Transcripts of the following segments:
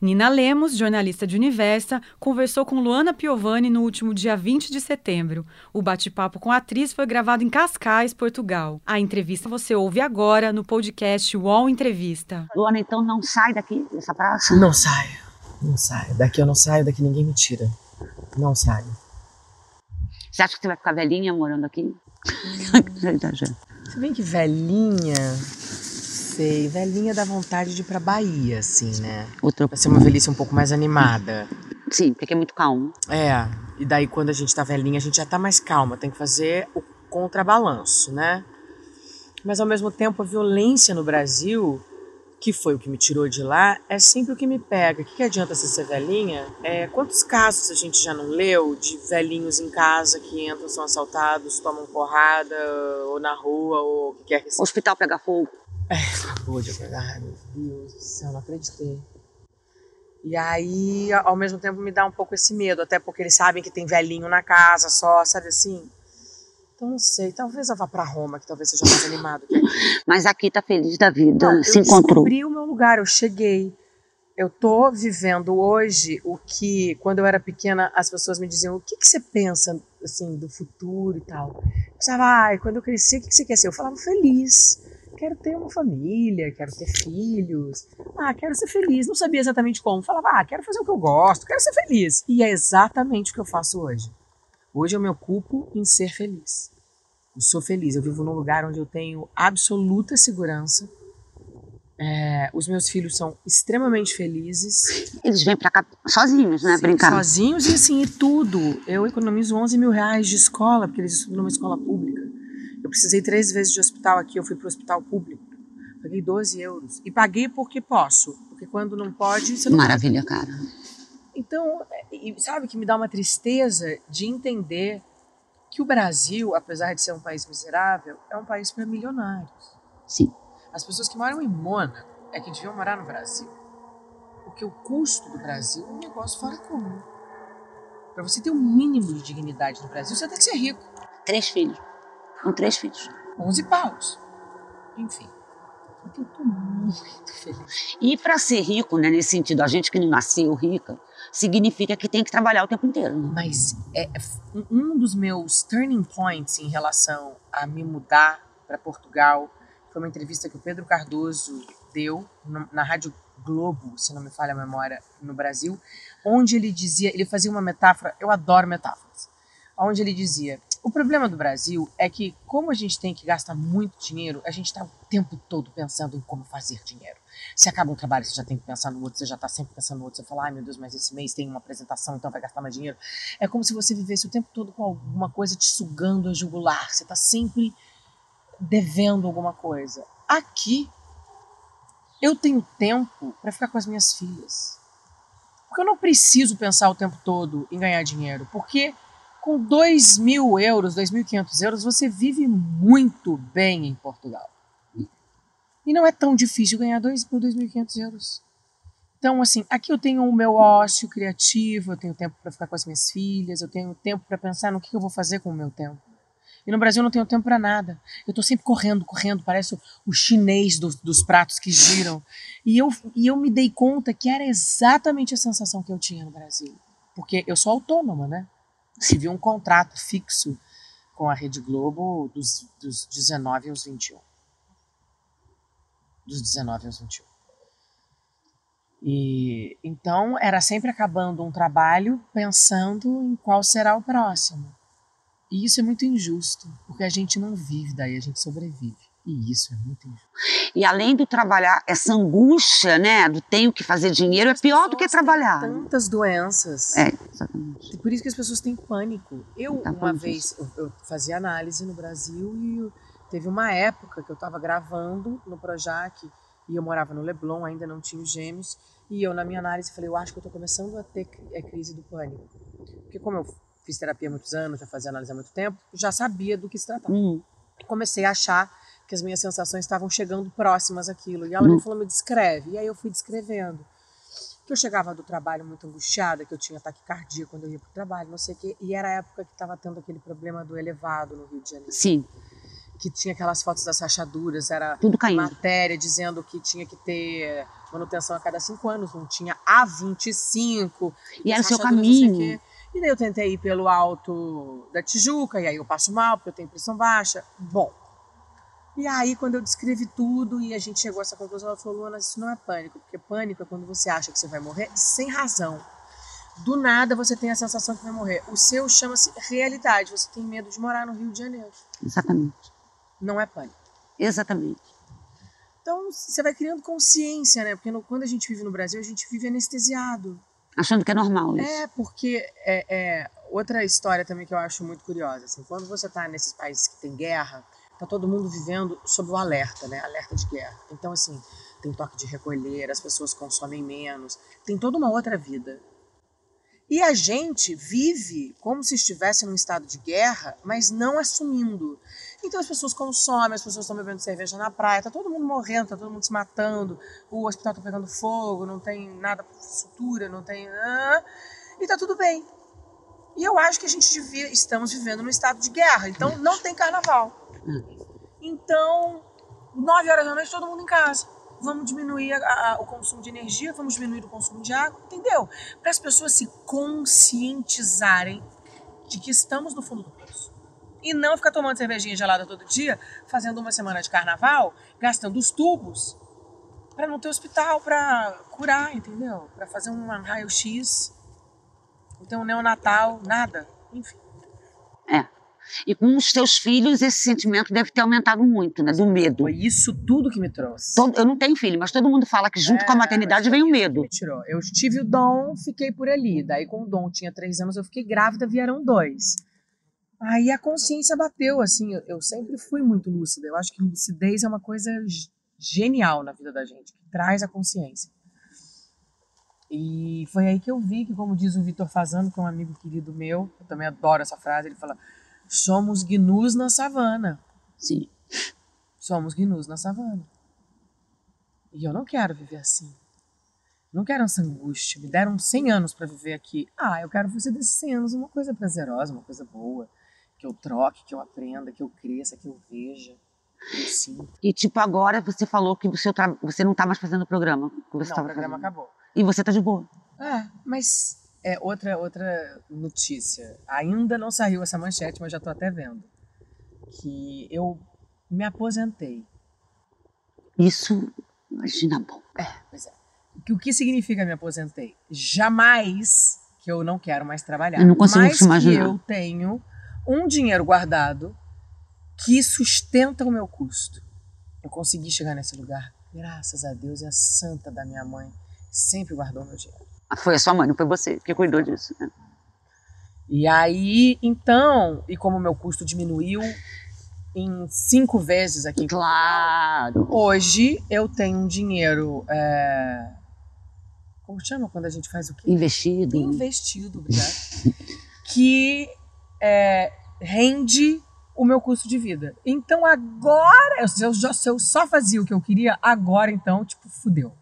Nina Lemos, jornalista de Universa, conversou com Luana Piovani no último dia 20 de setembro. O bate-papo com a atriz foi gravado em Cascais, Portugal. A entrevista você ouve agora no podcast UOL Entrevista. Luana, então não sai daqui, dessa praça? Não saio. Não saio. Daqui eu não saio, daqui ninguém me tira. Não saio. Você acha que você vai ficar velhinha morando aqui? Se bem que velhinha sei. Velhinha dá vontade de ir pra Bahia, assim, né? Outro... Pra ser uma velhice um pouco mais animada. Sim, porque é muito calmo. É, e daí quando a gente tá velhinha, a gente já tá mais calma. Tem que fazer o contrabalanço, né? Mas ao mesmo tempo, a violência no Brasil, que foi o que me tirou de lá, é sempre o que me pega. O que, que adianta você ser velhinha? É, quantos casos a gente já não leu de velhinhos em casa que entram, são assaltados, tomam porrada, ou na rua, ou o que quer que seja? Hospital pega fogo. É, acabou de. Ai, meu Deus do céu, não acreditei. E aí, ao mesmo tempo, me dá um pouco esse medo, até porque eles sabem que tem velhinho na casa só, sabe assim? Então, não sei, talvez eu vá para Roma, que talvez seja mais animado aqui. Mas aqui tá feliz da vida, Não, se eu encontrou. descobri o meu lugar, eu cheguei. Eu tô vivendo hoje o que, quando eu era pequena, as pessoas me diziam: o que, que você pensa, assim, do futuro e tal? Eu pensava, ai, quando eu crescer, o que, que você quer ser? Eu falava, feliz quero ter uma família, quero ter filhos. Ah, quero ser feliz. Não sabia exatamente como. Falava, ah, quero fazer o que eu gosto, quero ser feliz. E é exatamente o que eu faço hoje. Hoje eu me ocupo em ser feliz. Eu sou feliz. Eu vivo num lugar onde eu tenho absoluta segurança. É, os meus filhos são extremamente felizes. Eles vêm pra cá sozinhos, né? Sim, brincar. Sozinhos e assim, e tudo. Eu economizo 11 mil reais de escola, porque eles estudam numa escola pública. Eu precisei três vezes de hospital aqui, eu fui para o hospital público. Paguei 12 euros. E paguei porque posso. Porque quando não pode, você não Maravilha, cara. Então, e sabe que me dá uma tristeza de entender que o Brasil, apesar de ser um país miserável, é um país para milionários. Sim. As pessoas que moram em Mônaco é que deviam morar no Brasil. Porque o custo do Brasil é um negócio fora comum. Para você ter um mínimo de dignidade no Brasil, você tem que ser rico. Três filhos. Com três filhos. 11 paus. Enfim. Então, eu tô muito feliz. E para ser rico, né, nesse sentido, a gente que não nasceu rica, significa que tem que trabalhar o tempo inteiro. Né? Mas é, um dos meus turning points em relação a me mudar para Portugal foi uma entrevista que o Pedro Cardoso deu na Rádio Globo, se não me falha a memória, no Brasil, onde ele dizia, ele fazia uma metáfora, eu adoro metáforas, onde ele dizia o problema do Brasil é que, como a gente tem que gastar muito dinheiro, a gente está o tempo todo pensando em como fazer dinheiro. Se acaba um trabalho, você já tem que pensar no outro, você já está sempre pensando no outro. Você fala, ai meu Deus, mas esse mês tem uma apresentação, então vai gastar mais dinheiro. É como se você vivesse o tempo todo com alguma coisa te sugando a jugular. Você está sempre devendo alguma coisa. Aqui, eu tenho tempo para ficar com as minhas filhas. Porque eu não preciso pensar o tempo todo em ganhar dinheiro. Porque com 2 mil euros, 2.500 euros, você vive muito bem em Portugal. E não é tão difícil ganhar 2 mil, 2.500 euros. Então, assim, aqui eu tenho o meu ócio criativo, eu tenho tempo para ficar com as minhas filhas, eu tenho tempo para pensar no que eu vou fazer com o meu tempo. E no Brasil eu não tenho tempo para nada. Eu estou sempre correndo, correndo, parece o, chinês do, dos pratos que giram. E eu, e eu me dei conta que era exatamente a sensação que eu tinha no Brasil. Porque eu sou autônoma, né? Se viu um contrato fixo com a Rede Globo dos, dos 19 aos 21. Dos 19 aos 21. E então era sempre acabando um trabalho pensando em qual será o próximo. E isso é muito injusto, porque a gente não vive daí, a gente sobrevive. E isso é muito injusto. E além do trabalhar, essa angústia, né, do tenho que fazer dinheiro, é pior do que trabalhar. Tantas doenças. É, exatamente. Por isso que as pessoas têm pânico. Eu, Tá uma vez, eu, eu fazia análise no Brasil e eu- teve uma época que eu estava gravando no Projac e eu morava no Leblon, ainda não tinha os gêmeos. E eu, na minha análise, falei: eu acho que eu estou começando a ter cri- é, crise do pânico. Porque, como eu fiz terapia há muitos anos, já fazia análise há muito tempo, já sabia do que se tratava Hum, comecei a achar que as minhas sensações estavam chegando próximas àquilo. E ela me Hum. falou, me descreve. E aí eu fui descrevendo. Que eu chegava do trabalho muito angustiada, que eu tinha taquicardia quando eu ia pro trabalho, não sei o quê. E era a época que estava tendo aquele problema do elevado no Rio de Janeiro. Sim, Que tinha aquelas fotos das rachaduras, era tudo caindo. matéria dizendo que tinha que ter manutenção a cada cinco anos, não tinha há 25. E era o seu o caminho. E daí eu tentei ir pelo alto da Tijuca, e aí eu passo mal, porque eu tenho pressão baixa. Bom. E aí, quando eu descrevi tudo e a gente chegou a essa conclusão, ela falou: Luana, isso não é pânico, porque pânico é quando você acha que você vai morrer sem razão. Do nada você tem a sensação que vai morrer. O seu chama-se realidade. Você tem medo de morar no Rio de Janeiro. Exatamente. Não é pânico. Exatamente. Então, você vai criando consciência, né? Porque no- quando a gente vive no Brasil, a gente vive anestesiado. Achando que é normal isso. É, porque é, é outra história também que eu acho muito curiosa. Assim, quando você está nesses países que tem guerra, tá todo mundo vivendo sob o alerta, né? Alerta de guerra. Então, assim, tem toque de recolher, as pessoas consomem menos, tem toda uma outra vida. E a gente vive como se estivesse num estado de guerra, mas não assumindo. Então as pessoas consomem, as pessoas estão bebendo cerveja na praia, tá todo mundo morrendo, tá todo mundo se matando, o hospital tá pegando fogo, não tem nada sutura, não tem. e tá tudo bem. E eu acho que a gente devia, estamos vivendo num estado de guerra, então não tem carnaval. Então, nove horas da noite, todo mundo em casa. Vamos diminuir a- a- o consumo de energia, vamos diminuir o consumo de água, entendeu? Para as pessoas se conscientizarem de que estamos no fundo do poço. E não ficar tomando cervejinha gelada todo dia, fazendo uma semana de carnaval, gastando os tubos para não ter hospital para curar, entendeu? Para fazer um raio-x, não ter um neonatal, nada. Enfim. É. E com os seus filhos, esse sentimento deve ter aumentado muito, né? Do medo. Foi isso tudo que me trouxe. Todo- eu não tenho filho, mas todo mundo fala que junto com a É, maternidade vem o isso medo. Me tirou. Eu tive o dom, fiquei por ali. Daí, com o dom, tinha três anos, eu fiquei grávida, vieram dois. Aí a consciência bateu, assim. Eu, eu sempre fui muito lúcida. Eu acho que lucidez é uma coisa genial na vida da gente, que traz a consciência. E foi aí que eu vi que, como diz o Vitor Fazano, que é um amigo querido meu, eu também adoro essa frase, ele fala: somos gnus na savana. Sim. Somos gnus na savana. E eu não quero viver assim. Não quero essa angústia. Me deram 100 anos para viver aqui. Ah, eu quero fazer desses 100 anos uma coisa prazerosa, uma coisa boa. Que eu troque, que eu aprenda, que eu cresça, que eu veja, que eu sinta. E tipo, agora você falou que você, você não tá mais fazendo o programa. Que você Não, o programa fazendo. acabou. E você tá de boa. É, mas é outra, outra notícia. Ainda não saiu essa manchete, mas já tô até vendo. Que eu me aposentei. Isso, imagina bom. Pois é. Que- O que significa me aposentei? Jamais que eu não quero mais trabalhar. Eu não consigo mas te imaginar. que eu tenho um dinheiro guardado que sustenta o meu custo. Eu consegui chegar nesse lugar. Graças a Deus e a santa da minha mãe sempre guardou meu dinheiro. Ah, Foi a sua mãe, não foi você que cuidou disso. né? E aí, então, e como meu custo diminuiu em cinco vezes aqui Claro. Hoje eu tenho um dinheiro. é, Como chama quando a gente faz o quê? Investido. Investido, obrigado. que é, rende o meu custo de vida. Então agora, se eu, se eu só fazia o que eu queria, agora então, tipo, fudeu.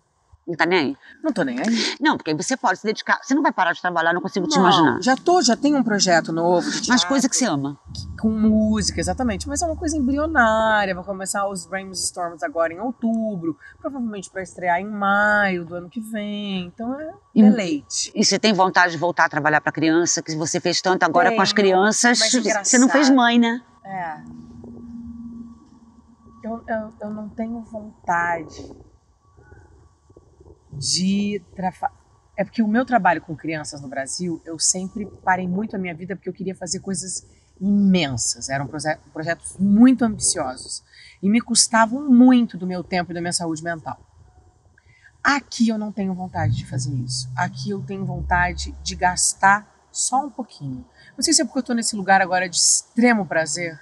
Não tá nem aí? Não tô nem aí. Não, porque aí você pode se dedicar. Você não vai parar de trabalhar, não consigo te Não, imaginar. Já tô, já tenho um projeto novo. De Mas coisa que você ama. com música, exatamente. Mas é uma coisa embrionária. Vai começar os brainstorms agora em outubro, provavelmente para estrear em maio do ano que vem. Então é E- deleite. E você tem vontade de voltar a trabalhar para criança, que você fez tanto agora com as crianças. Você não fez mãe, né? É. Eu, eu, eu não tenho vontade de. É porque o meu trabalho com crianças no Brasil, eu sempre parei muito a minha vida porque eu queria fazer coisas imensas. Eram proje- projetos muito ambiciosos. E me custavam muito do meu tempo e da minha saúde mental. Aqui eu não tenho vontade de fazer isso. Aqui eu tenho vontade de gastar só um pouquinho. Não sei se é porque eu estou nesse lugar agora de extremo prazer.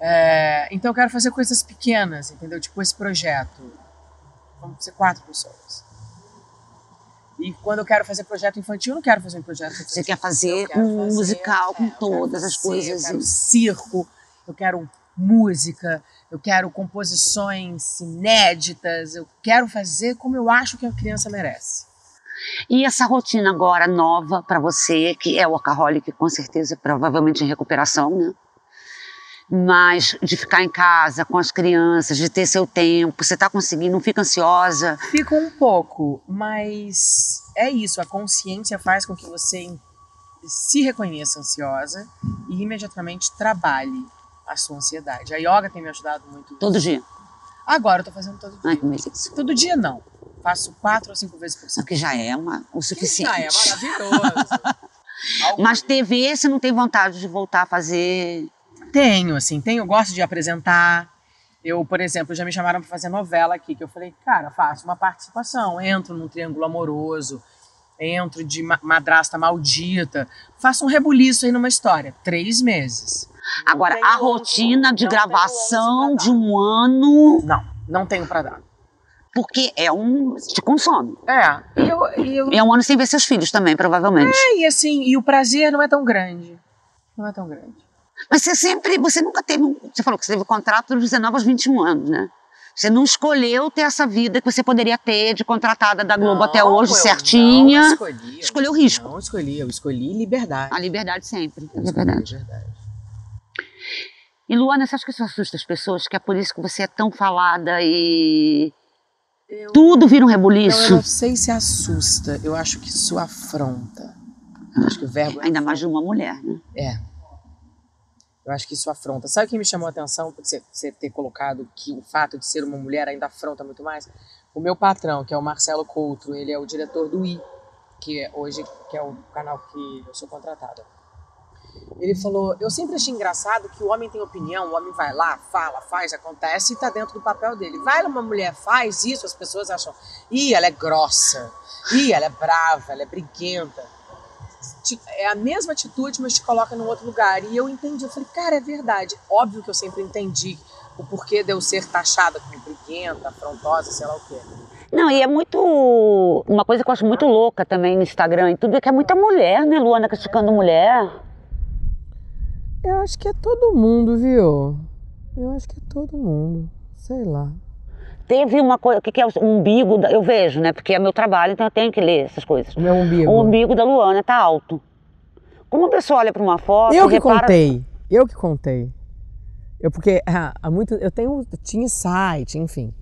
É, então eu quero fazer coisas pequenas, entendeu? Tipo esse projeto. Vamos ser quatro pessoas. E quando eu quero fazer projeto infantil, eu não quero fazer um projeto infantil. Você quer fazer um fazer- musical com todas as coisas. Eu quero circo, eu quero música, eu quero composições inéditas, eu quero fazer como eu acho que a criança merece. E essa rotina agora nova para você, que é workaholic, com certeza, provavelmente em recuperação, né? Mas de ficar em casa com as crianças, de ter seu tempo, você está conseguindo, não fica ansiosa? Fico um pouco, mas é isso, a consciência faz com que você se reconheça ansiosa e imediatamente trabalhe a sua ansiedade. A yoga tem me ajudado muito. Todo dia? Agora eu tô fazendo todo dia. Ai, que delícia. Todo dia não. Faço quatro ou cinco vezes por semana. Que já é uma, o suficiente. Já é maravilhoso. Mas TV, você não tem vontade de voltar a fazer? Tenho, assim, tenho, eu gosto de apresentar. Eu, por exemplo, já me chamaram para fazer novela aqui, que eu falei, cara, faço uma participação, entro num triângulo amoroso, entro de madrasta maldita, faço um rebuliço aí numa história. Três meses. Agora, a rotina de gravação de um ano. Não, não tenho para dar. Porque é um. te consome. É. E eu, e eu... É um ano sem ver seus filhos também, provavelmente. É, e assim, e o prazer não é tão grande. Não é tão grande. Mas você sempre. Você nunca teve. Você falou que você teve o contrato dos 19 aos 21 anos, né? Você não escolheu ter essa vida que você poderia ter de contratada da Globo não, até hoje, certinha. Não escolhi. Escolheu o risco. Não escolhi, eu escolhi liberdade. A liberdade sempre. Eu É verdade. liberdade. E Luana, você acha que isso assusta as pessoas? Que é por isso que você é tão falada e. Eu... Tudo vira um Não, eu rebuliço? não sei se assusta, eu acho que isso afronta. Eu acho que o verbo é Ainda mais de uma mulher, né? É. Eu acho que isso afronta. Sabe o que me chamou a atenção por você, você ter colocado que o fato de ser uma mulher ainda afronta muito mais? O meu patrão, que é o Marcelo Coutro, ele é o diretor do I, que é hoje que é o canal que eu sou contratada. Ele falou: Eu sempre achei engraçado que o homem tem opinião, o homem vai lá, fala, faz, acontece e tá dentro do papel dele. Vai uma mulher, faz isso, as pessoas acham: ih, ela é grossa, ih, ela é brava, ela é briguenta. Te- É a mesma atitude, mas te coloca num outro lugar. E eu entendi, eu falei: Cara, é verdade. Óbvio que eu sempre entendi o porquê de eu ser taxada como briguenta, afrontosa, sei lá o quê. Não, e é muito. Uma coisa que eu acho muito louca também no Instagram e tudo é que é muita mulher, né, Luana, criticando mulher. Eu acho que é todo mundo, viu? Eu acho que é todo mundo. Sei lá. Teve uma coisa. O que, que é o umbigo? Da, eu vejo, né? Porque é meu trabalho, então eu tenho que ler essas coisas. O meu umbigo. O umbigo da Luana tá alto. Como a pessoa olha para uma foto. Eu que repara... contei. Eu que contei. Eu porque ah, há muito eu tenho eu tinha site, enfim.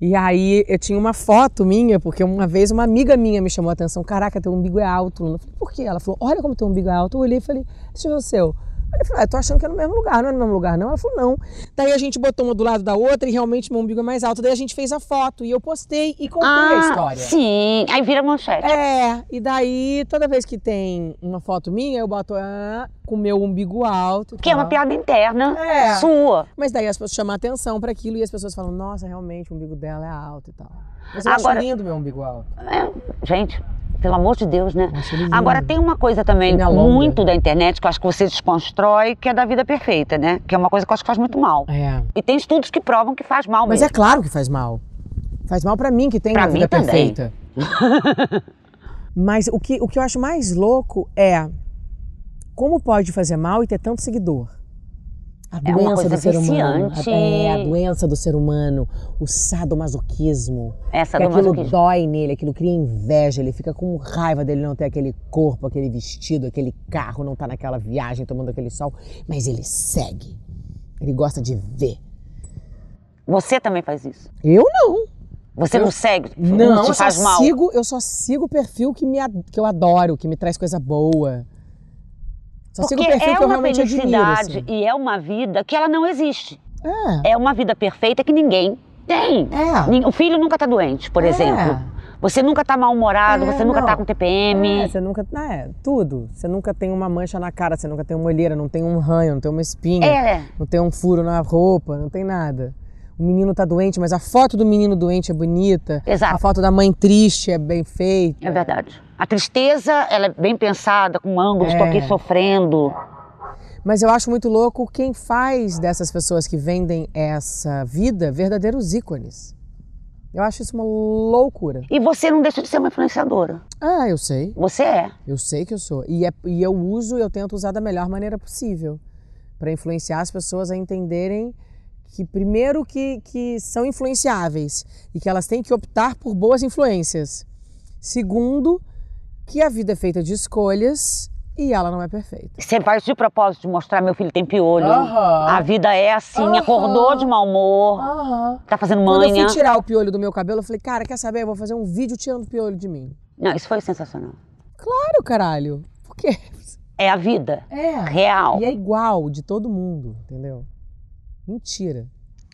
E aí eu tinha uma foto minha, porque uma vez uma amiga minha me chamou a atenção, caraca, teu umbigo é alto. Eu falei, por quê? Ela falou, olha como teu umbigo é alto. Eu olhei e falei, deixa eu ver o seu. Eu falei, ah, eu tô achando que é no mesmo lugar, não é no mesmo lugar, não? Ela falou, não. Daí a gente botou uma do lado da outra e realmente meu umbigo é mais alto. Daí a gente fez a foto e eu postei e contei a Ah, história. sim. Aí vira manchete. É, e daí toda vez que tem uma foto minha, eu boto ah, com o meu umbigo alto. Que é uma piada interna É. sua. Mas daí as pessoas chamam atenção para aquilo e as pessoas falam, nossa, realmente o umbigo dela é alto e tal. Mas eu Agora- acho lindo meu umbigo alto. É, gente, pelo amor de Deus, né? Agora tem uma coisa também muito da internet que eu acho que você desconstrói, que é da vida perfeita, né? Que é uma coisa que eu acho que faz muito mal. É. E tem estudos que provam que faz mal Mas mesmo. é claro que faz mal. Faz mal para mim que Pra uma mim vida também. perfeita. Mas o que, o que eu acho mais louco é como pode fazer mal e ter tanto seguidor. A É uma doença coisa do ser humano. viciante. É, a doença do ser humano, o sadomasoquismo. Essa que do aquilo dói nele, aquilo cria inveja, ele fica com raiva dele não ter aquele corpo, aquele vestido, aquele carro, não tá naquela viagem tomando aquele sol, mas ele segue. Ele gosta de ver. Você também faz isso. Eu não. Você Eu- não segue, Não, não te eu só mal. sigo, eu só sigo o perfil que, me, que eu adoro, que me traz coisa boa. Só sigo Porque o perfil é que eu uma realmente admiro. felicidade Assim. e é uma vida que ela não existe. É. É uma vida perfeita que ninguém tem. É. O filho nunca tá doente, por É. exemplo. Você nunca tá mal-humorado, É, você nunca não. tá com TPM. É, você nunca. É, tudo. Você nunca tem uma mancha na cara, você nunca tem uma olheira, não tem um ranho, não tem uma espinha, É. não tem um furo na roupa, não tem nada. O menino tá doente, mas a foto do menino doente é bonita. Exato. A foto da mãe triste é bem feita. É verdade. A tristeza, ela é bem pensada, com ângulos, tô É. aqui sofrendo. Mas eu acho muito louco quem faz dessas pessoas que vendem essa vida verdadeiros ícones. Eu acho isso uma loucura. E você não deixa de ser uma influenciadora. Ah, eu sei. Você é. Eu sei que eu sou. E, é- e eu uso, eu tento usar da melhor maneira possível. para influenciar as pessoas a entenderem que primeiro que, que são influenciáveis e que elas têm que optar por boas influências. Segundo, que a vida é feita de escolhas e ela não é perfeita. Você faz de propósito de mostrar meu filho tem piolho. Aham. A vida é assim, Aham. acordou de mau humor, Aham. tá fazendo Quando eu manha. fui tirar o piolho do meu cabelo, eu falei, cara, quer saber? Eu vou fazer um vídeo tirando o piolho de mim. Não, isso foi sensacional. Claro, caralho. Por quê? É a vida É. real. E é igual de todo mundo, entendeu? Mentira.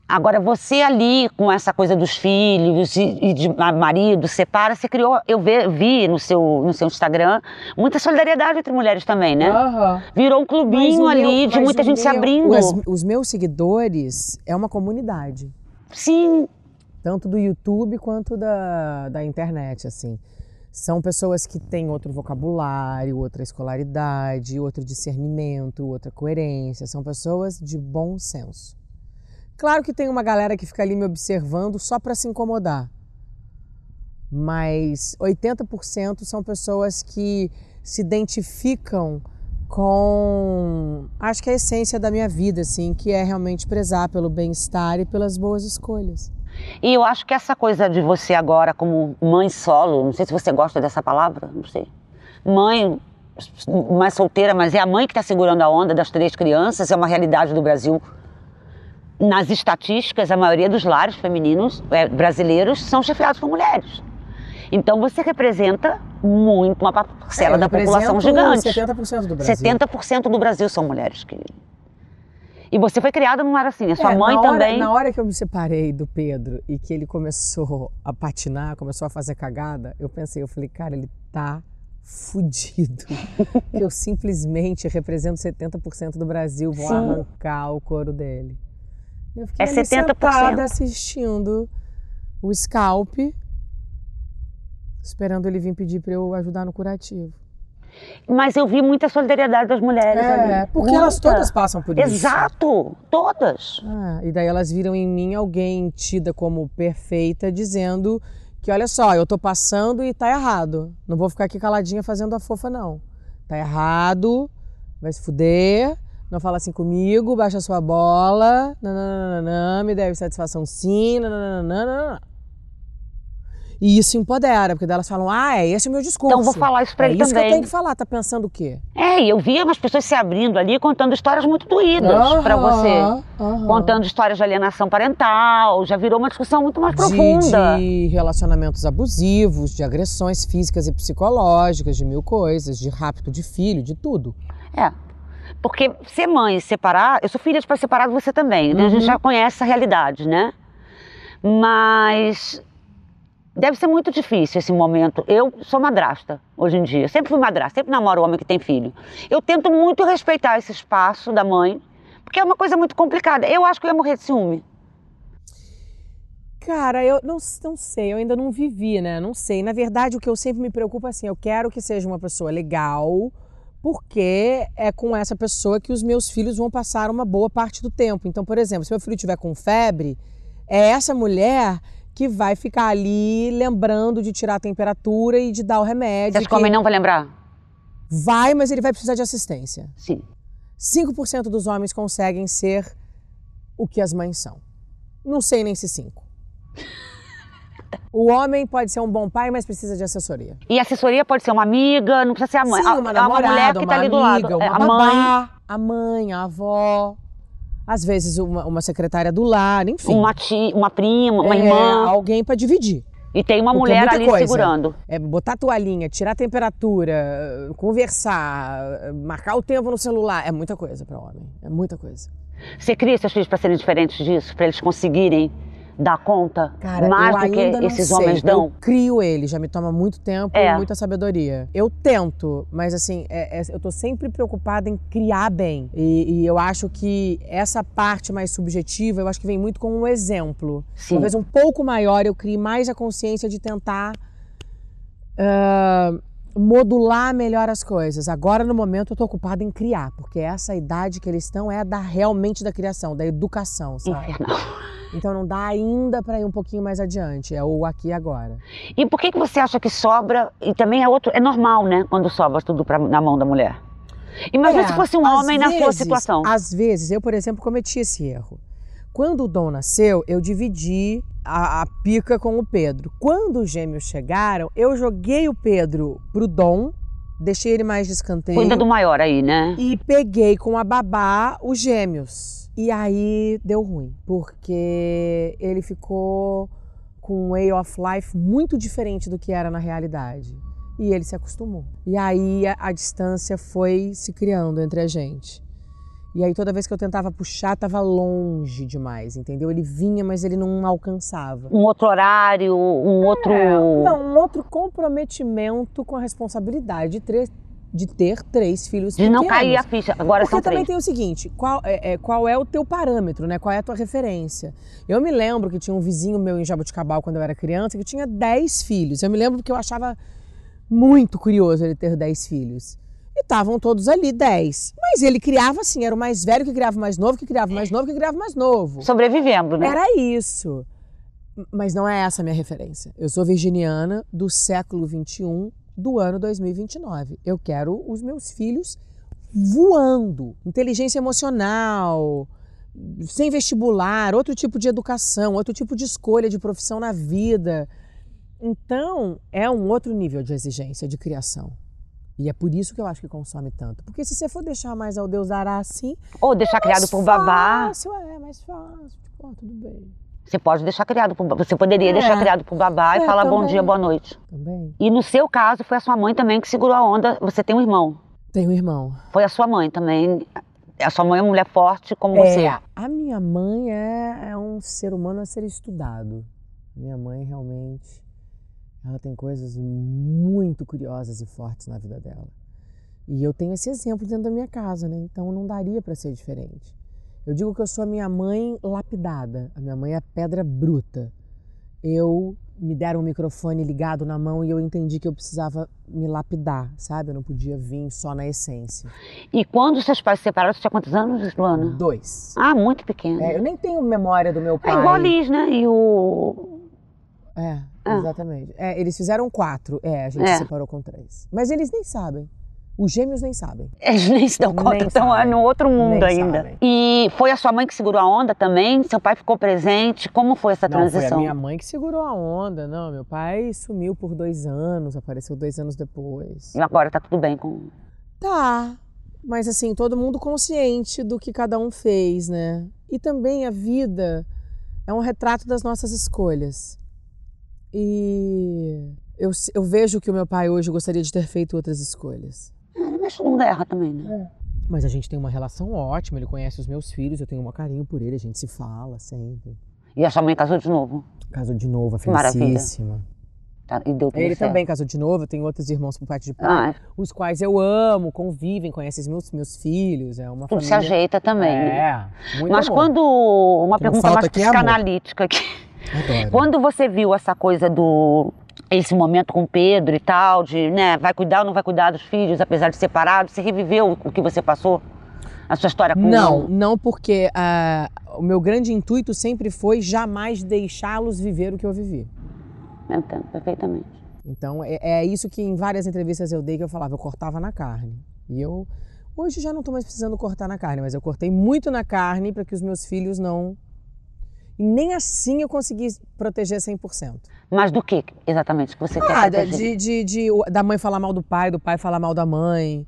Agora, você ali, com essa coisa dos filhos e, de ma- marido, separa, você criou, eu ve- vi no seu, no seu Instagram, muita solidariedade entre mulheres também, né? Aham. Virou um clubinho ali meu- de muita gente se meu- abrindo. Os, os meus seguidores é uma comunidade. Sim, tanto do YouTube quanto da, da internet, assim. São pessoas que têm outro vocabulário, outra escolaridade, outro discernimento, outra coerência. São pessoas de bom senso. Claro que tem uma galera que fica ali me observando só para se incomodar. Mas 80% são pessoas que se identificam com acho que é a essência da minha vida assim, que é realmente prezar pelo bem-estar e pelas boas escolhas. E eu acho que essa coisa de você agora, como mãe solo, não sei se você gosta dessa palavra, não sei. Mãe, mais solteira, mas é a mãe que está segurando a onda das três crianças, é uma realidade do Brasil. Nas estatísticas, a maioria dos lares femininos é, brasileiros são chefiados por mulheres. Então você representa muito uma parcela É, da população gigante. 70% do Brasil. 70% do Brasil são mulheres, querida. E você foi criada num lar assim, a sua É, mãe na hora, também. Na hora que eu me separei do Pedro e que ele começou a patinar, começou a fazer cagada, eu pensei, eu falei, cara, ele tá fudido. eu simplesmente represento 70% do Brasil, vou Sim. arrancar o couro dele. Eu fiquei É ali 70%. sentada assistindo o scalp, esperando ele vir pedir para eu ajudar no curativo. Mas eu vi muita solidariedade das mulheres É, ali. porque elas Muita. todas passam por isso. Exato, todas. Ah, e daí elas viram em mim alguém tida como perfeita, dizendo que olha só, eu tô passando e tá errado. Não vou ficar aqui caladinha fazendo a fofa, não. Tá errado, vai se fuder, não fala assim comigo, baixa sua bola, nananana, me deve satisfação sim, nananana. E isso empodera, porque daí elas falam, ah, é esse o meu discurso. Então vou falar isso pra é ele isso que eu também. tenho que falar, tá pensando o quê? É, e eu via umas pessoas se abrindo ali, contando histórias muito doídas pra você. Contando histórias de alienação parental, já virou uma discussão muito mais de, profunda. de relacionamentos abusivos, de agressões físicas e psicológicas, de mil coisas, de rapto de filho, de tudo. É. Porque ser mãe e separar, eu sou filha de pai separado, você também, né? A gente Uhum. já conhece essa realidade, né? Mas deve ser muito difícil esse momento. Eu sou madrasta hoje em dia, sempre fui madrasta, sempre namoro homem que tem filho. Eu tento muito respeitar esse espaço da mãe, porque é uma coisa muito complicada. Eu acho que eu ia morrer de ciúme. Cara, eu não, não sei, eu ainda não vivi, né? Não sei. Na verdade, o que eu sempre me preocupo é assim, eu quero que seja uma pessoa legal, porque é com essa pessoa que os meus filhos vão passar uma boa parte do tempo. Então, por exemplo, se meu filho tiver com febre, é essa mulher que vai ficar ali lembrando de tirar a temperatura e de dar o remédio. Vocês que comem não vai lembrar? Vai, mas ele vai precisar de assistência. Sim. 5% dos homens conseguem ser o que as mães são. Não sei nem se 5. O homem pode ser um bom pai, mas precisa de assessoria. E assessoria pode ser uma amiga, não precisa ser a mãe. Sim, A- uma é mulher namorada, que uma tá ali do amiga, lado. uma É, a babá, mãe, a mãe, a avó. Às vezes uma, uma secretária do lar, enfim. uma tia, uma prima, uma É, irmã. Alguém para dividir. E tem uma Porque é mulher ali coisa. segurando. É botar a toalhinha, tirar a temperatura, conversar, marcar o tempo no celular. É muita coisa para homem. É muita coisa. Você cria seus filhos para serem diferentes disso, para eles conseguirem dar conta Cara, mais do que esses sei. homens dão? Eu crio ele, já me toma muito tempo É. e muita sabedoria. Eu tento, mas assim, é- é- eu tô sempre preocupada em criar bem. E, e eu acho que essa parte mais subjetiva, eu acho que vem muito com um exemplo. Sim. Talvez um pouco maior eu crie mais a consciência de tentar ah, modular melhor as coisas. Agora, no momento, eu tô ocupada em criar, porque essa idade que eles estão é a da realmente da criação, da educação, sabe? Infernal. Então não dá ainda para ir um pouquinho mais adiante, é o aqui e agora. E por que, que você acha que sobra? E também é outro, é normal, né? Quando sobra tudo pra, na mão da mulher. Imagina É, se fosse um homem na sua vezes- situação. Às vezes, eu, por exemplo, cometi esse erro. Quando o Dom nasceu, eu dividi a, a pica com o Pedro. Quando os gêmeos chegaram, eu joguei o Pedro pro Dom, deixei ele mais de escanteio. Cuida do maior aí, né? E peguei com a babá os gêmeos. E aí deu ruim, porque ele ficou com um way of life muito diferente do que era na realidade. E ele se acostumou. E aí a, a distância foi se criando entre a gente. E aí toda vez que eu tentava puxar, tava longe demais, entendeu? Ele vinha, mas ele não alcançava. Um outro horário, um outro. É, não, um outro comprometimento com a responsabilidade de, de ter três filhos De não pequenos. cair a ficha. Agora Porque são também três. tem o seguinte, qual é, é, qual é o teu parâmetro, né? Qual é a tua referência? Eu me lembro que tinha um vizinho meu em Jaboticabal quando eu era criança que tinha 10 filhos. Eu me lembro porque eu achava muito curioso ele ter 10 filhos. E estavam todos ali, 10. Mas ele criava assim, era o mais velho que criava o mais novo, que criava o mais novo, que criava o mais novo. Sobrevivendo, né? Era isso. Mas não é essa a minha referência. Eu sou virginiana do século XXI, do ano 2029. Eu quero os meus filhos voando. Inteligência emocional, sem vestibular, outro tipo de educação, outro tipo de escolha de profissão na vida. Então, é um outro nível de exigência, de criação. E é por isso que eu acho que consome tanto. Porque se você for deixar mais ao Deus dará assim, Ou deixar criado mais por babá. Fácil, é, mais fácil. Tipo, ó, tudo bem. Você pode deixar criado por. Você poderia É. deixar criado por babá e É, falar bom dia, boa noite. Também. E no seu caso, foi a sua mãe também que segurou a onda. Você tem um irmão. Tenho um irmão. Foi a sua mãe também. A sua mãe é uma mulher forte como você. É, a minha mãe é, é um ser humano a ser estudado. Minha mãe realmente, ela tem coisas muito curiosas e fortes na vida dela. E eu tenho esse exemplo dentro da minha casa, né? Então não daria para ser diferente. Eu digo que eu sou a minha mãe lapidada. A minha mãe é pedra bruta. Eu me deram um microfone ligado na mão e eu entendi que eu precisava me lapidar, sabe? Eu não podia vir só na essência. E quando seus pais se separaram, você tinha quantos anos, Luana? Dois. Ah, muito pequeno. É, eu nem tenho memória do meu É pai. igual a Liz, né? E o. É, Ah. exatamente. É, eles fizeram quatro. É, a gente É. separou com três. Mas eles nem sabem. Os gêmeos nem sabem. Eles nem se dão conta, estão no outro mundo Nem ainda. sabem. E foi a sua mãe que segurou a onda também? Seu pai ficou presente? Como foi essa Não, foi a transição? minha mãe que segurou a onda. Não, meu pai sumiu por dois anos, apareceu dois anos depois. E agora tá tudo bem com. Tá, mas assim, todo mundo consciente do que cada um fez, né? E também a vida é um retrato das nossas escolhas. E eu, eu vejo que o meu pai hoje gostaria de ter feito outras escolhas. Mas todo mundo erra também, né? Mas a gente tem uma relação ótima, ele conhece os meus filhos, eu tenho um carinho por ele, a gente se fala sempre. E a sua mãe casou de novo? Casou de novo, a felicíssima. Tá, e deu tudo Ele certo. também casou de novo, eu tenho outros irmãos por parte de pai, Ah, é. os quais eu amo, convivem, conhecem os meus, meus filhos, é uma tudo se família... ajeita também. né? É, muito Mas amor. quando. Uma não pergunta mais é amor. psicanalítica aqui. Adoro. Quando você viu essa coisa do. Esse momento com o Pedro e tal, de, né, vai cuidar ou não vai cuidar dos filhos, apesar de separado, você reviveu o que você passou? A sua história com Não, não porque ah, o meu grande intuito sempre foi jamais deixá-los viver o que eu vivi. Eu entendo perfeitamente. Então é, é isso que em várias entrevistas eu dei que eu falava, eu cortava na carne. E eu hoje já não estou mais precisando cortar na carne, mas eu cortei muito na carne para que os meus filhos não. E nem assim eu consegui proteger 100%. Mas do que exatamente que você quer Ah, da- proteger? de, de, de- da mãe falar mal do pai, do pai falar mal da mãe.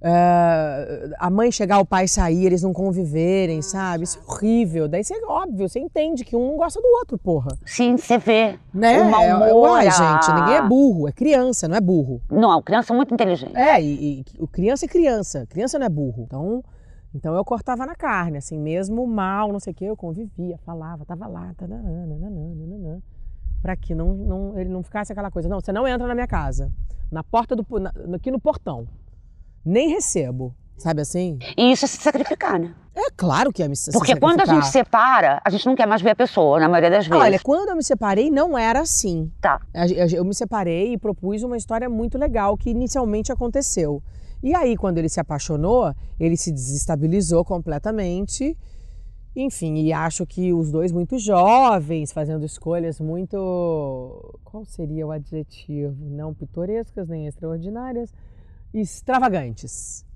é, a mãe chegar, o pai sair, eles não conviverem, sabe? Isso é horrível. Daí você, óbvio, você entende que um não gosta do outro, porra. Sim, você vê. Né? O mau É- é- humor, a- gente, ninguém é burro, é criança, não é burro. Não, criança muito inteligente. É, e, e criança é criança, criança não é burro. Então, então eu cortava na carne, assim, mesmo mal, não sei o que, eu convivia, falava, tava lá, tananana, para que não, não, ele não ficasse aquela coisa, não, você não entra na minha casa, na porta do, na, aqui no portão, nem recebo, sabe assim? E isso é se sacrificar, né? É claro que é me se Porque quando a gente separa, a gente não quer mais ver a pessoa, na maioria das vezes. Olha, quando eu me separei, não era assim. Tá. Eu me separei e propus uma história muito legal que inicialmente aconteceu. E aí, quando ele se apaixonou, ele se desestabilizou completamente. Enfim, e acho que os dois muito jovens, fazendo escolhas muito. Qual seria o adjetivo? Não pitorescas nem extraordinárias, extravagantes.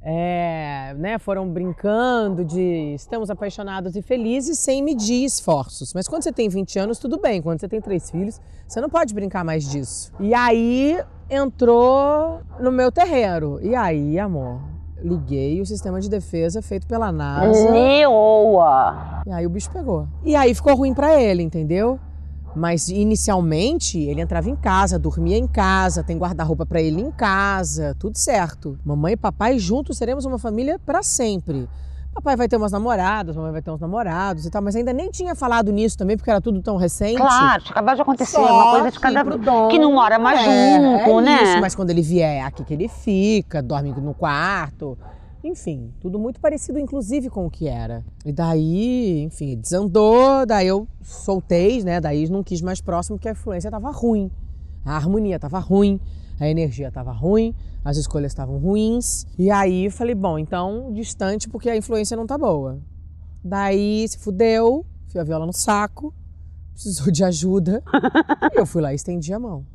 é, né, foram brincando de estamos apaixonados e felizes sem medir esforços. Mas quando você tem 20 anos, tudo bem. Quando você tem três filhos, você não pode brincar mais disso. E aí entrou no meu terreiro. E aí, amor, liguei o sistema de defesa feito pela NASA. Leoa! E aí o bicho pegou. E aí ficou ruim para ele, entendeu? Mas inicialmente ele entrava em casa, dormia em casa, tem guarda-roupa para ele em casa, tudo certo. Mamãe e papai juntos seremos uma família para sempre. Papai vai ter umas namoradas, mamãe vai ter uns namorados e tal, mas ainda nem tinha falado nisso também, porque era tudo tão recente. Claro, acabou de acontecer, Só uma coisa de cada dono, que não mora mais é, junto, é né? Isso, mas quando ele vier, é aqui que ele fica, dorme no quarto. Enfim, tudo muito parecido, inclusive, com o que era. E daí, enfim, desandou, daí eu soltei, né? Daí não quis mais próximo, porque a influência tava ruim. A harmonia tava ruim, a energia tava ruim, as escolhas estavam ruins. E aí falei, bom, então distante, porque a influência não tá boa. Daí se fudeu, fui a viola no saco, precisou de ajuda. e eu fui lá e estendi a mão.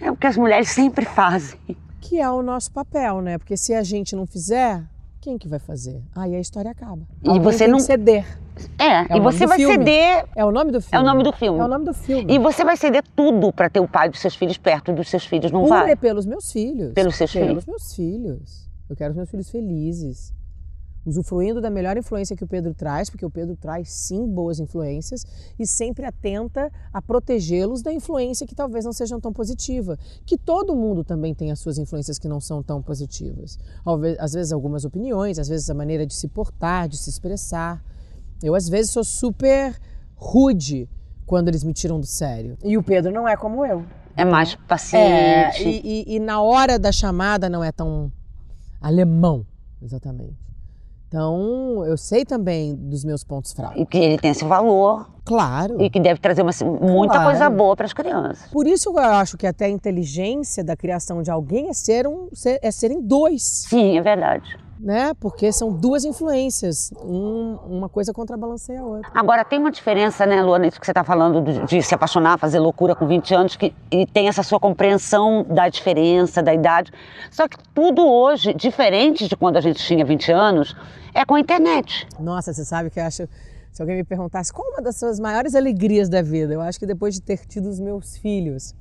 É o que as mulheres sempre fazem. Que é o nosso papel, né? Porque se a gente não fizer, quem que vai fazer? Aí a história acaba. E Alguém você não- ceder. É, É e você vai filme. ceder. É o nome do filme. É o nome do filme. É o nome do filme. E você vai ceder tudo pra ter o pai dos seus filhos perto dos seus filhos, não Por vai? e pelos meus filhos. Pelos seus pelos filhos. meus filhos. Eu quero os meus filhos felizes. Usufruindo da melhor influência que o Pedro traz, porque o Pedro traz sim boas influências e sempre atenta a protegê-los da influência que talvez não sejam tão positiva. Que todo mundo também tem as suas influências que não são tão positivas. Às vezes algumas opiniões, às vezes a maneira de se portar, de se expressar. Eu às vezes sou super rude quando eles me tiram do sério. E o Pedro não é como eu. É mais É, paciente. e, e- e na hora da chamada não é tão alemão, exatamente. Então, eu sei também dos meus pontos fracos. E que ele tem esse valor Claro. e que deve trazer uma, muita Claro. coisa boa para as crianças. Por isso eu acho que até a inteligência da criação de alguém é ser um, ser- é serem dois, Sim, é verdade. Né? Porque são duas influências, um- uma coisa contrabalanceia a outra. Agora, tem uma diferença, né, Luana, isso que você está falando de, de se apaixonar, fazer loucura com 20 anos, que, e tem essa sua compreensão da diferença, da idade. Só que tudo hoje, diferente de quando a gente tinha 20 anos, é com a internet. Nossa, você sabe que eu acho. Se alguém me perguntasse qual uma das suas maiores alegrias da vida, eu acho que depois de ter tido os meus filhos,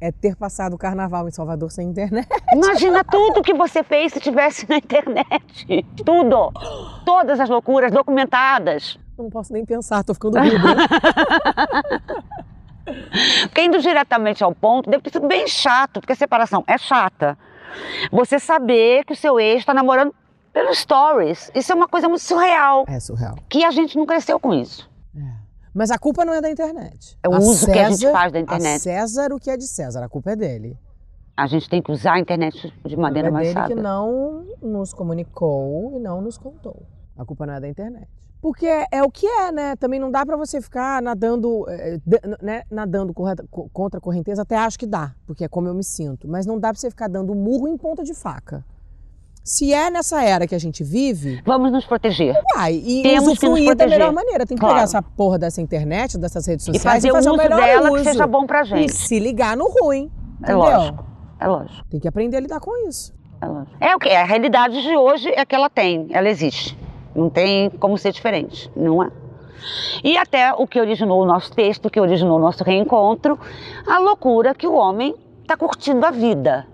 é ter passado o carnaval em Salvador sem internet. Imagina tudo que você fez se tivesse na internet. Tudo. Todas as loucuras documentadas. Não posso nem pensar, tô ficando rubra. Porque indo diretamente ao ponto, deve ter sido bem chato, porque a separação é chata. Você saber que o seu ex está namorando pelos stories. Isso é uma coisa muito surreal. É surreal. Que a gente não cresceu com isso. É. Mas a culpa não é da internet. É o A uso que a gente César- faz da A internet. César o que é de César, a culpa é dele. A gente tem que usar a internet de maneira a culpa mais é dele sábia. que não nos comunicou e não nos contou. A culpa não é da internet. Porque é, é o que é, né? Também não dá pra você ficar nadando, eh, de- né? nadando contra a correnteza. Até acho que dá, porque é como eu me sinto. Mas não dá pra você ficar dando murro em ponta de faca. Se é nessa era que a gente vive, Vamos nos proteger. Uai, e Temos que nos usufruir da melhor maneira. Tem que Claro. pegar essa porra dessa internet, dessas redes E sociais fazer, o o uso melhor dela uso. que seja bom pra E gente. se ligar no ruim. É Entendeu? lógico. É lógico. Tem que aprender a lidar com isso. É lógico. É o que? A realidade de hoje é que ela tem. Ela existe. Não tem como ser diferente. Não é? E até o que originou o nosso texto, o que originou o nosso reencontro, a loucura que o homem está curtindo a vida.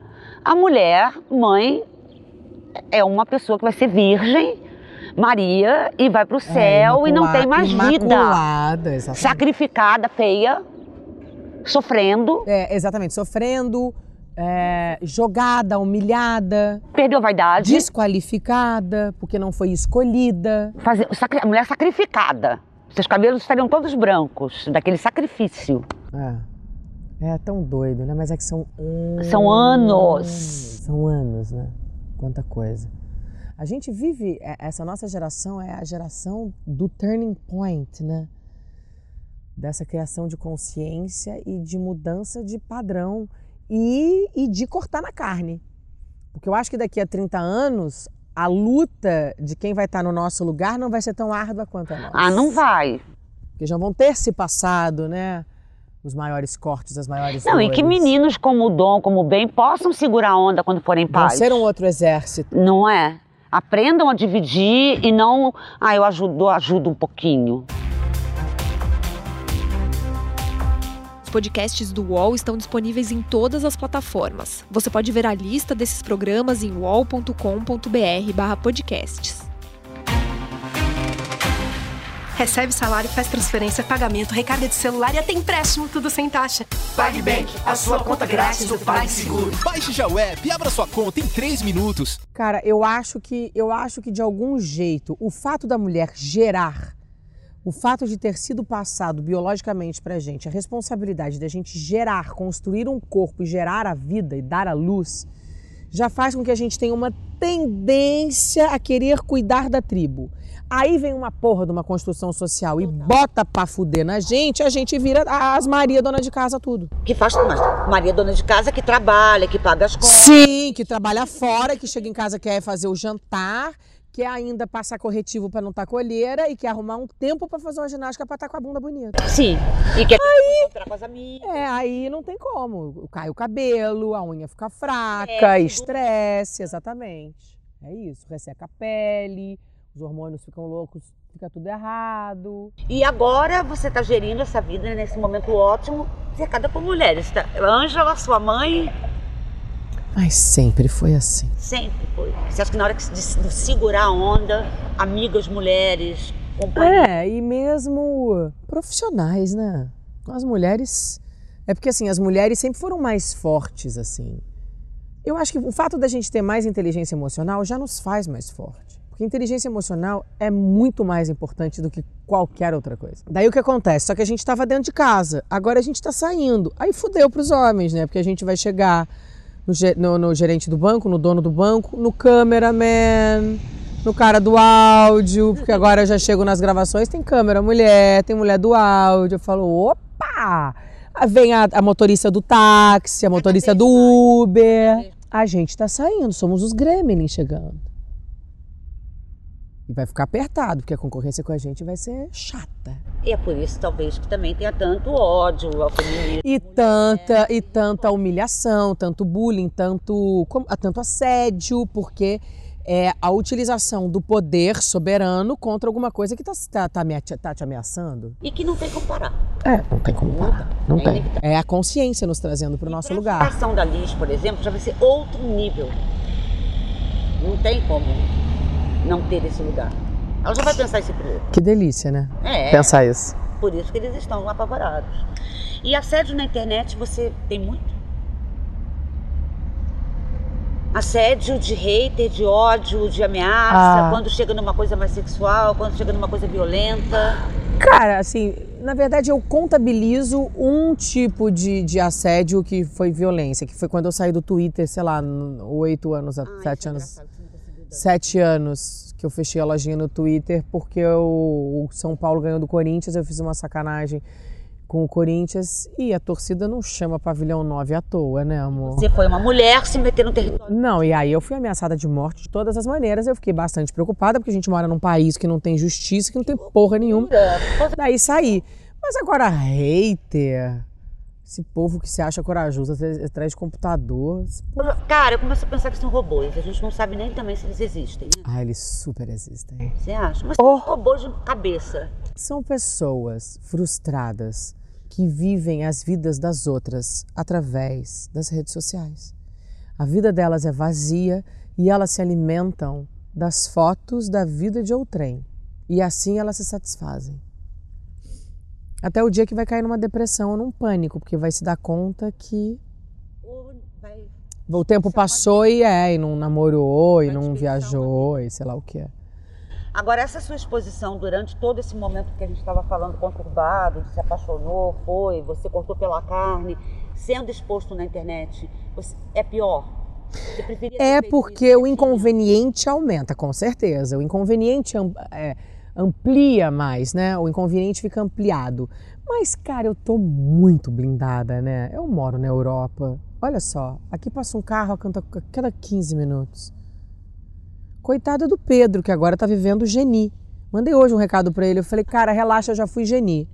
A mulher, mãe, é uma pessoa que vai ser virgem, Maria, e vai para o céu É, e não tem mais vida. Exatamente. Sacrificada, feia, sofrendo, É, exatamente, sofrendo, é, jogada, humilhada, perdeu a vaidade. desqualificada, porque não foi escolhida. fazer, sacri- mulher sacrificada. Seus cabelos estariam todos brancos, daquele sacrifício. É. É tão doido, né? Mas é que são anos. São anos. São anos, né? Quanta coisa. A gente vive, é- essa nossa geração é a geração do turning point, né? Dessa criação de consciência e de mudança de padrão e, e de cortar na carne. Porque eu acho que daqui a 30 anos, a luta de quem vai estar no nosso lugar não vai ser tão árdua quanto a nossa. Ah, não vai. Porque já vão ter se passado, né? Os maiores cortes, as maiores Não, e que dores. meninos como o Dom, como o Bem, possam segurar a onda quando forem Vão pais. ser um outro exército. Não é? Aprendam a dividir e não, ah, eu ajudo, ajudo um pouquinho. Os podcasts do UOL estão disponíveis em todas as plataformas. Você pode ver a lista desses programas em uol.com.br/podcasts. Recebe salário, faz transferência, pagamento, recarga de celular e até empréstimo, tudo sem taxa. PagBank, a sua conta grátis do PagSeguro. Baixe já o app e abra sua conta em 3 minutos. Cara, eu acho que eu acho que de algum jeito o fato da mulher gerar, o fato de ter sido passado biologicamente pra gente a responsabilidade da gente gerar, construir um corpo e gerar a vida e dar a luz, já faz com que a gente tenha uma tendência a querer cuidar da tribo. Aí vem uma porra de uma construção social e bota pra fuder na gente, a gente vira as Maria dona de casa tudo. Que faz mas Maria dona de casa que trabalha, que paga as contas. Sim, que trabalha fora, que chega em casa quer fazer o jantar, quer ainda passar corretivo pra não estar colheira e quer arrumar um tempo pra fazer uma ginástica pra estar com a bunda bonita. Sim. E quer encontrar com as amigas. É, aí não tem como. Cai o cabelo, a unha fica fraca, É, estresse, exatamente. É isso, resseca a pele, os hormônios ficam loucos, fica tudo errado. E agora você está gerindo essa vida nesse momento ótimo, cercada por mulheres. Tá? Ângela, sua mãe, Mas sempre foi assim. sempre foi. Você acha que na hora de, de segurar a onda, amigas mulheres, companheiras. É, e mesmo profissionais, né? As mulheres. É porque assim, as mulheres sempre foram mais fortes, assim. Eu acho que o fato da gente ter mais inteligência emocional já nos faz mais forte. Porque inteligência emocional é muito mais importante do que qualquer outra coisa. Daí o que acontece? Só que a gente estava dentro de casa, agora a gente está saindo. Aí fudeu para os homens, né? Porque a gente vai chegar no, no- no gerente do banco, no dono do banco, no cameraman, no cara do áudio, porque agora eu já chego nas gravações, tem câmera mulher, tem mulher do áudio. Eu falo, opa! Aí Vem a, a motorista do táxi, a motorista do Uber. A gente tá saindo, somos os gremlins chegando. E vai ficar apertado, porque a concorrência com a gente vai ser chata. E é por isso, talvez, que também tenha tanto ódio ao feminismo. E tanta, e tanta humilhação, tanto bullying, tanto, ah, tanto assédio, porque é a utilização do poder soberano contra alguma coisa que tá, tá, tá, me- tá te ameaçando. E que não tem como parar. É, não tem como parar. Não É tem. É a consciência nos trazendo para o nosso lugar. ação da Liz, por exemplo, já vai ser outro nível. Não tem como não ter esse lugar. Ela já vai pensar isso primeiro. Que delícia, né? É. Pensar isso. Por isso que eles estão apavorados. E assédio na internet você tem muito? Assédio de hater, de ódio, de ameaça, Ah. quando chega numa coisa mais sexual, quando chega numa coisa violenta. Cara, assim, na verdade eu contabilizo um tipo de, de assédio que foi violência, que foi quando eu saí do Twitter, sei lá, oito anos, sete anos. Sete anos que eu fechei a lojinha no Twitter porque eu- o São Paulo ganhou do Corinthians, eu fiz uma sacanagem com o Corinthians e a torcida não chama pavilhão 9 à toa, né, amor? Você foi uma mulher se meter no território. Não, e aí eu fui ameaçada de morte de todas as maneiras. Eu fiquei bastante preocupada, porque a gente mora num país que não tem justiça, que não tem porra nenhuma. Daí saí. Mas agora, hater, esse povo que se acha corajoso atrás de computador. povo- Cara, eu começo a pensar que são robôs. A gente não sabe nem também se eles existem. Né? Ah, eles super existem. Você acha? Mas Oh. são robôs de cabeça. São pessoas frustradas que vivem as vidas das outras através das redes sociais. A vida delas é vazia e elas se alimentam das fotos da vida de outrem. E assim elas se satisfazem. Até o dia que vai cair numa depressão ou num pânico, porque vai se dar conta que vai o tempo passou e é, e não namorou, e não viajou, e sei lá o que é. Agora, essa sua exposição durante todo esse momento que a gente estava falando conturbado, de se apaixonou, foi, você cortou pela carne, sendo exposto na internet, você- é pior? Você É porque o inconveniente aumenta, com certeza. O inconveniente é, amplia mais, né? O inconveniente fica ampliado. Mas, cara, eu tô muito blindada, né? Eu moro na Europa. Olha só, aqui passa um carro a cada 15 minutos. Coitada do Pedro, que agora tá vivendo geni. Mandei hoje um recado pra ele. Eu falei, cara, relaxa, eu já fui geni.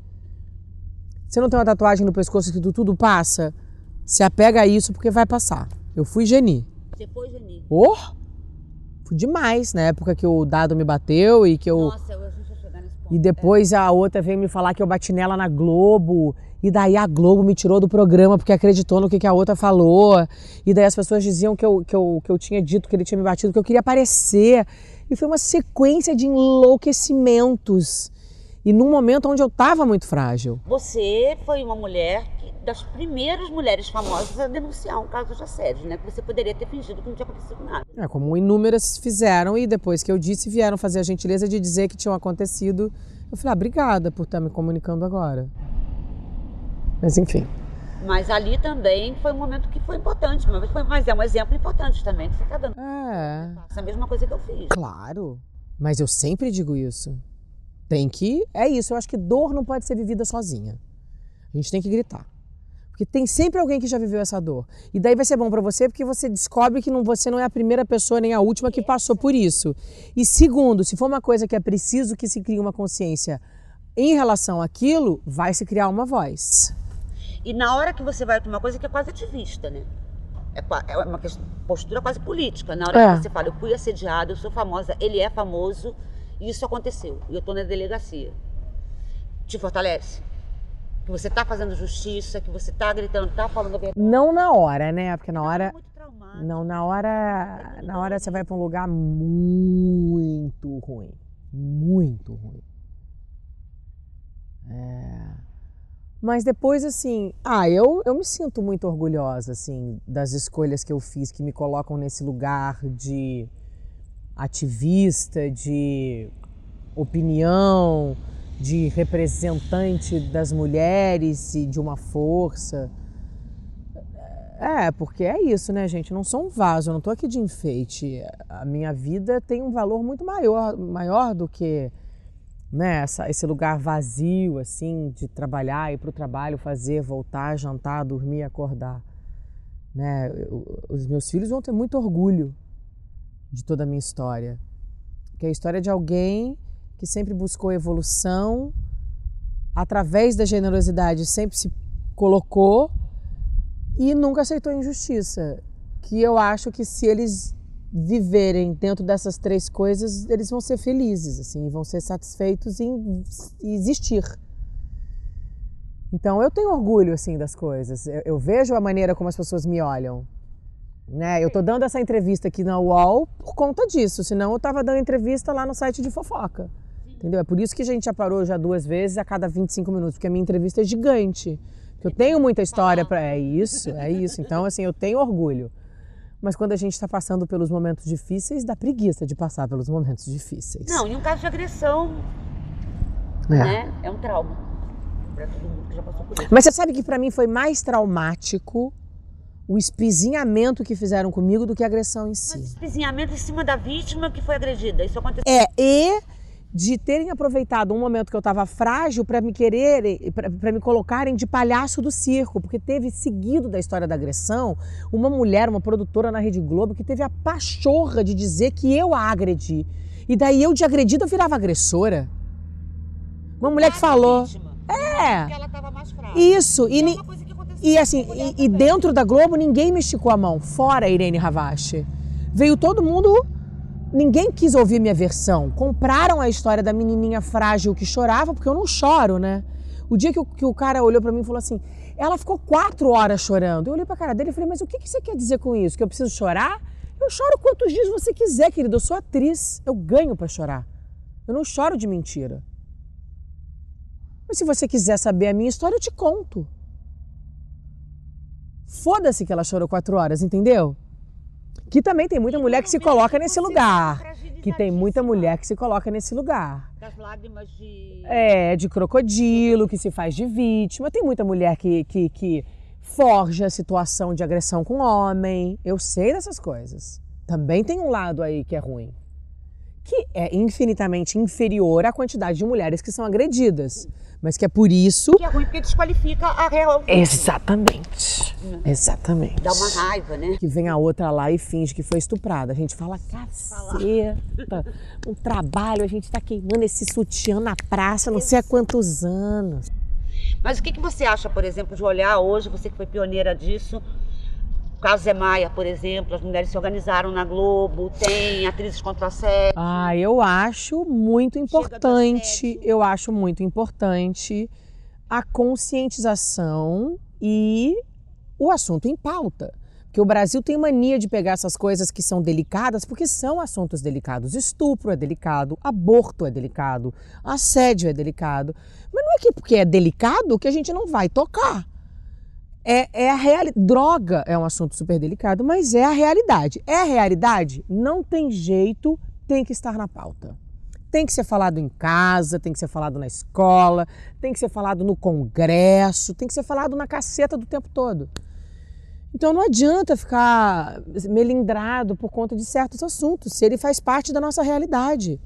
Você não tem uma tatuagem no pescoço que tudo passa? Se apega a isso porque vai passar. Eu fui geni. Você foi, Geni? Oh! Demais, na época que o dado me bateu e que eu. Nossa, eu. E depois a outra veio me falar que eu bati nela na Globo. E daí a Globo me tirou do programa porque acreditou no que, que a outra falou. E daí as pessoas diziam que eu, que, eu, que eu tinha dito que ele tinha me batido, que eu queria aparecer. E foi uma sequência de enlouquecimentos. E num momento onde eu estava muito frágil. Você foi uma mulher das primeiras mulheres famosas a denunciar um caso de assédio, né? Que você poderia ter fingido que não tinha acontecido nada. É, como inúmeras fizeram e depois que eu disse, vieram fazer a gentileza de dizer que tinham acontecido. Eu falei, ah, obrigada por estar me comunicando agora. Mas enfim. Mas ali também foi um momento que foi importante, mas, foi, mas é um exemplo importante também que você está dando. É. Essa mesma coisa que eu fiz. Claro. Mas eu sempre digo isso. Tem que. É isso. Eu acho que dor não pode ser vivida sozinha. A gente tem que gritar. Porque tem sempre alguém que já viveu essa dor. E daí vai ser bom para você porque você descobre que não, você não é a primeira pessoa nem a última que passou por isso. E segundo, se for uma coisa que é preciso que se crie uma consciência em relação àquilo, vai se criar uma voz. E na hora que você vai para uma coisa que é quase ativista, né? É, é uma postura quase política. Na hora É. que você fala, eu fui assediada, eu sou famosa, ele é famoso, e isso aconteceu. E eu tô na delegacia. Te fortalece? Que você tá fazendo justiça, que você tá gritando, tá falando a verdade. Não na hora, né? Porque na É hora. traumático. Não, na hora. Na hora você vai para um lugar muito ruim. Muito ruim. É. Mas depois, assim, ah, eu, eu me sinto muito orgulhosa, assim, das escolhas que eu fiz, que me colocam nesse lugar de ativista, de opinião, de representante das mulheres e de uma força. É, porque é isso, né, gente? Não sou um vaso, eu não tô aqui de enfeite. A minha vida tem um valor muito maior, maior do que né, essa, esse lugar vazio, assim, de trabalhar, ir para o trabalho, fazer, voltar, jantar, dormir, acordar. Né? Os meus filhos vão ter muito orgulho de toda a minha história. Que é a história de alguém que sempre buscou evolução, através da generosidade, sempre se colocou e nunca aceitou injustiça. Que eu acho que se eles viverem dentro dessas três coisas, eles vão ser felizes, assim, vão ser satisfeitos em existir. Então eu tenho orgulho assim das coisas. Eu, eu vejo a maneira como as pessoas me olham. Né? Eu tô dando essa entrevista aqui na UOL por conta disso, senão eu tava dando entrevista lá no site de fofoca. Entendeu? É por isso que a gente já parou já duas vezes a cada 25 minutos, porque a minha entrevista é gigante. Porque eu tenho muita história para é isso, é isso. Então assim, eu tenho orgulho. Mas quando a gente está passando pelos momentos difíceis, dá preguiça de passar pelos momentos difíceis. Não, em um caso de agressão, É. né? É um trauma. Pra todo mundo que já passou por isso. Mas você sabe que para mim foi mais traumático o espizinhamento que fizeram comigo do que a agressão em Mas si. espizinhamento em cima da vítima que foi agredida. Isso aconteceu. É, e de terem aproveitado um momento que eu estava frágil para me quererem, para me colocarem de palhaço do circo, porque teve seguido da história da agressão uma mulher, uma produtora na Rede Globo que teve a pachorra de dizer que eu a agredi. E daí eu de agredida eu virava agressora. Uma mulher que falou. É. Porque ela tava mais fraca. Isso, e, é aconteceu e com assim, e, e dentro da Globo ninguém me esticou a mão, fora a Irene Ravache. Veio todo mundo, ninguém quis ouvir minha versão. Compraram a história da menininha frágil que chorava, porque eu não choro, né? O dia que o, que o cara olhou pra mim e falou assim, ela ficou quatro horas chorando. Eu olhei pra cara dele e falei, mas o que, que você quer dizer com isso? Que eu preciso chorar? Eu choro quantos dias você quiser, querido. Eu sou atriz, eu ganho pra chorar. Eu não choro de mentira. Mas se você quiser saber a minha história, eu te conto. Foda-se que ela chorou quatro horas, entendeu? Que também tem muita mulher que se coloca nesse lugar. Que tem muita mulher que se coloca nesse lugar. Das lágrimas de. É, de crocodilo, que se faz de vítima. Tem muita mulher que, que, que forja a situação de agressão com homem. Eu sei dessas coisas. Também tem um lado aí que é ruim. Que é infinitamente inferior à quantidade de mulheres que são agredidas. Mas que é por isso. Que é ruim porque desqualifica a real. Exatamente. Exatamente. Dá uma raiva, né? Que vem a outra lá e finge que foi estuprada. A gente fala, caceta, um trabalho, a gente tá queimando esse sutiã na praça não sei há quantos anos. Mas o que, que você acha, por exemplo, de olhar hoje, você que foi pioneira disso, O caso Zé Maia, por exemplo, as mulheres se organizaram na Globo, tem atrizes contra assédio. Ah, eu acho muito importante, eu acho muito importante a conscientização e o assunto em pauta. Porque o Brasil tem mania de pegar essas coisas que são delicadas, porque são assuntos delicados. Estupro é delicado, aborto é delicado, assédio é delicado. Mas não é que porque é delicado que a gente não vai tocar. É, é a realidade. Droga é um assunto super delicado, mas é a realidade. É a realidade? Não tem jeito, tem que estar na pauta. Tem que ser falado em casa, tem que ser falado na escola, tem que ser falado no congresso, tem que ser falado na caceta do tempo todo. Então não adianta ficar melindrado por conta de certos assuntos, se ele faz parte da nossa realidade.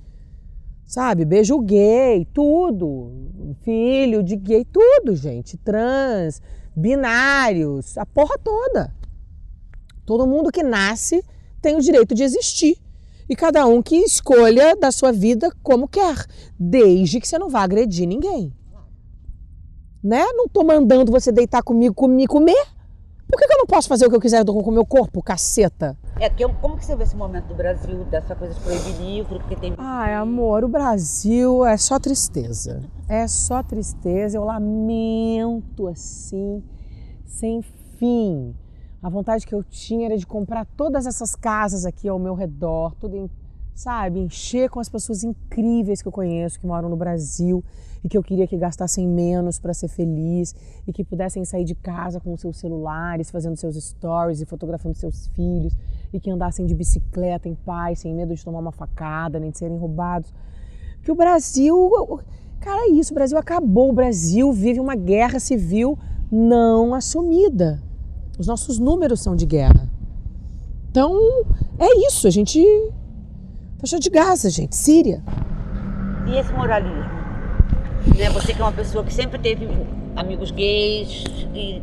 Sabe? Beijo gay, tudo. Filho de gay, tudo, gente. Trans, binários, a porra toda. Todo mundo que nasce tem o direito de existir. E cada um que escolha da sua vida como quer, desde que você não vá agredir ninguém. Né? Não tô mandando você deitar comigo, me comer. Por que, que, eu não posso fazer o que eu quiser com o meu corpo, caceta? É, que, como que você vê esse momento do Brasil, dessa coisa de proibir livro, porque tem... Ai, amor, o Brasil é só tristeza. É só tristeza, eu lamento, assim, sem fim. A vontade que eu tinha era de comprar todas essas casas aqui ao meu redor, tudo em sabe, encher com as pessoas incríveis que eu conheço, que moram no Brasil e que eu queria que gastassem menos para ser feliz e que pudessem sair de casa com seus celulares, fazendo seus stories e fotografando seus filhos e que andassem de bicicleta em paz, sem medo de tomar uma facada, nem de serem roubados. Que o Brasil, cara, é isso, o Brasil acabou, o Brasil vive uma guerra civil não assumida. Os nossos números são de guerra. Então, é isso, a gente Faixa de Gaza, gente, Síria. E esse moralismo? Né? Você que é uma pessoa que sempre teve amigos gays e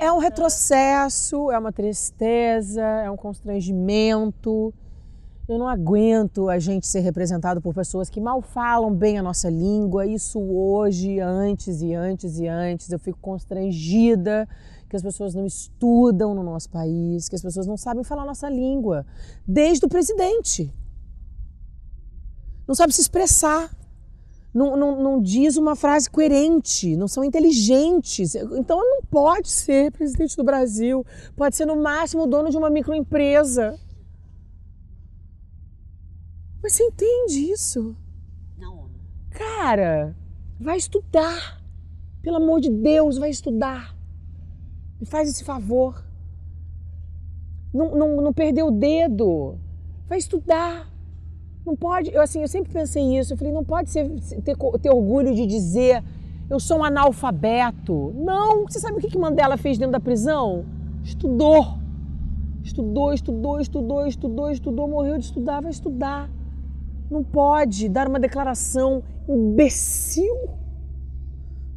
É um retrocesso, é uma tristeza, é um constrangimento. Eu não aguento a gente ser representado por pessoas que mal falam bem a nossa língua. Isso hoje, antes e antes e antes. Eu fico constrangida que as pessoas não estudam no nosso país, que as pessoas não sabem falar a nossa língua. Desde o presidente não sabe se expressar, não, não, não diz uma frase coerente, não são inteligentes. Então não pode ser presidente do Brasil, pode ser no máximo dono de uma microempresa. Mas você entende isso? Não. Cara, vai estudar. Pelo amor de Deus, vai estudar. Me faz esse favor. Não, não, não perder o dedo. Vai estudar. Não pode, eu assim, eu sempre pensei isso, eu falei, não pode ser, ter, ter orgulho de dizer eu sou um analfabeto. Não, você sabe o que, que Mandela fez dentro da prisão? Estudou. Estudou, estudou, estudou, estudou, estudou, morreu de estudar, vai estudar. Não pode dar uma declaração imbecil.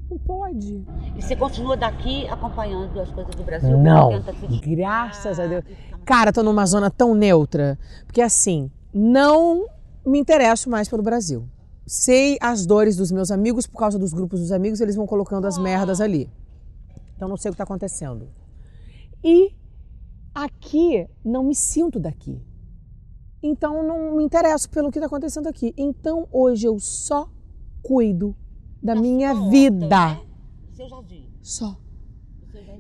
Não pode. E você continua daqui acompanhando as coisas do Brasil? Não. Graças a Deus. Cara, tô numa zona tão neutra. Porque assim, não me interesso mais pelo Brasil. Sei as dores dos meus amigos por causa dos grupos dos amigos, eles vão colocando as merdas ali. Então não sei o que está acontecendo. E aqui não me sinto daqui. Então não me interesso pelo que está acontecendo aqui. Então hoje eu só cuido da minha vida. Né? Seu jardim. Só.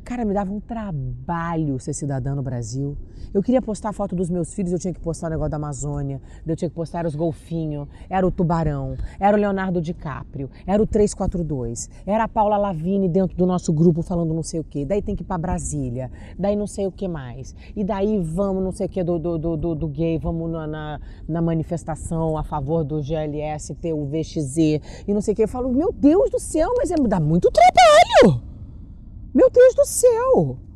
Cara, me dava um trabalho ser cidadã no Brasil. Eu queria postar foto dos meus filhos, eu tinha que postar o negócio da Amazônia, eu tinha que postar os golfinhos, era o tubarão, era o Leonardo DiCaprio, era o 342, era a Paula Lavini dentro do nosso grupo falando não sei o quê. Daí tem que ir pra Brasília, daí não sei o que mais. E daí vamos, não sei o que, do, do, do, do gay, vamos na, na, na, manifestação a favor do GLS, ter o VXZ e não sei o que. Eu falo, meu Deus do céu, mas é, dá muito trabalho! Meu Deus do céu!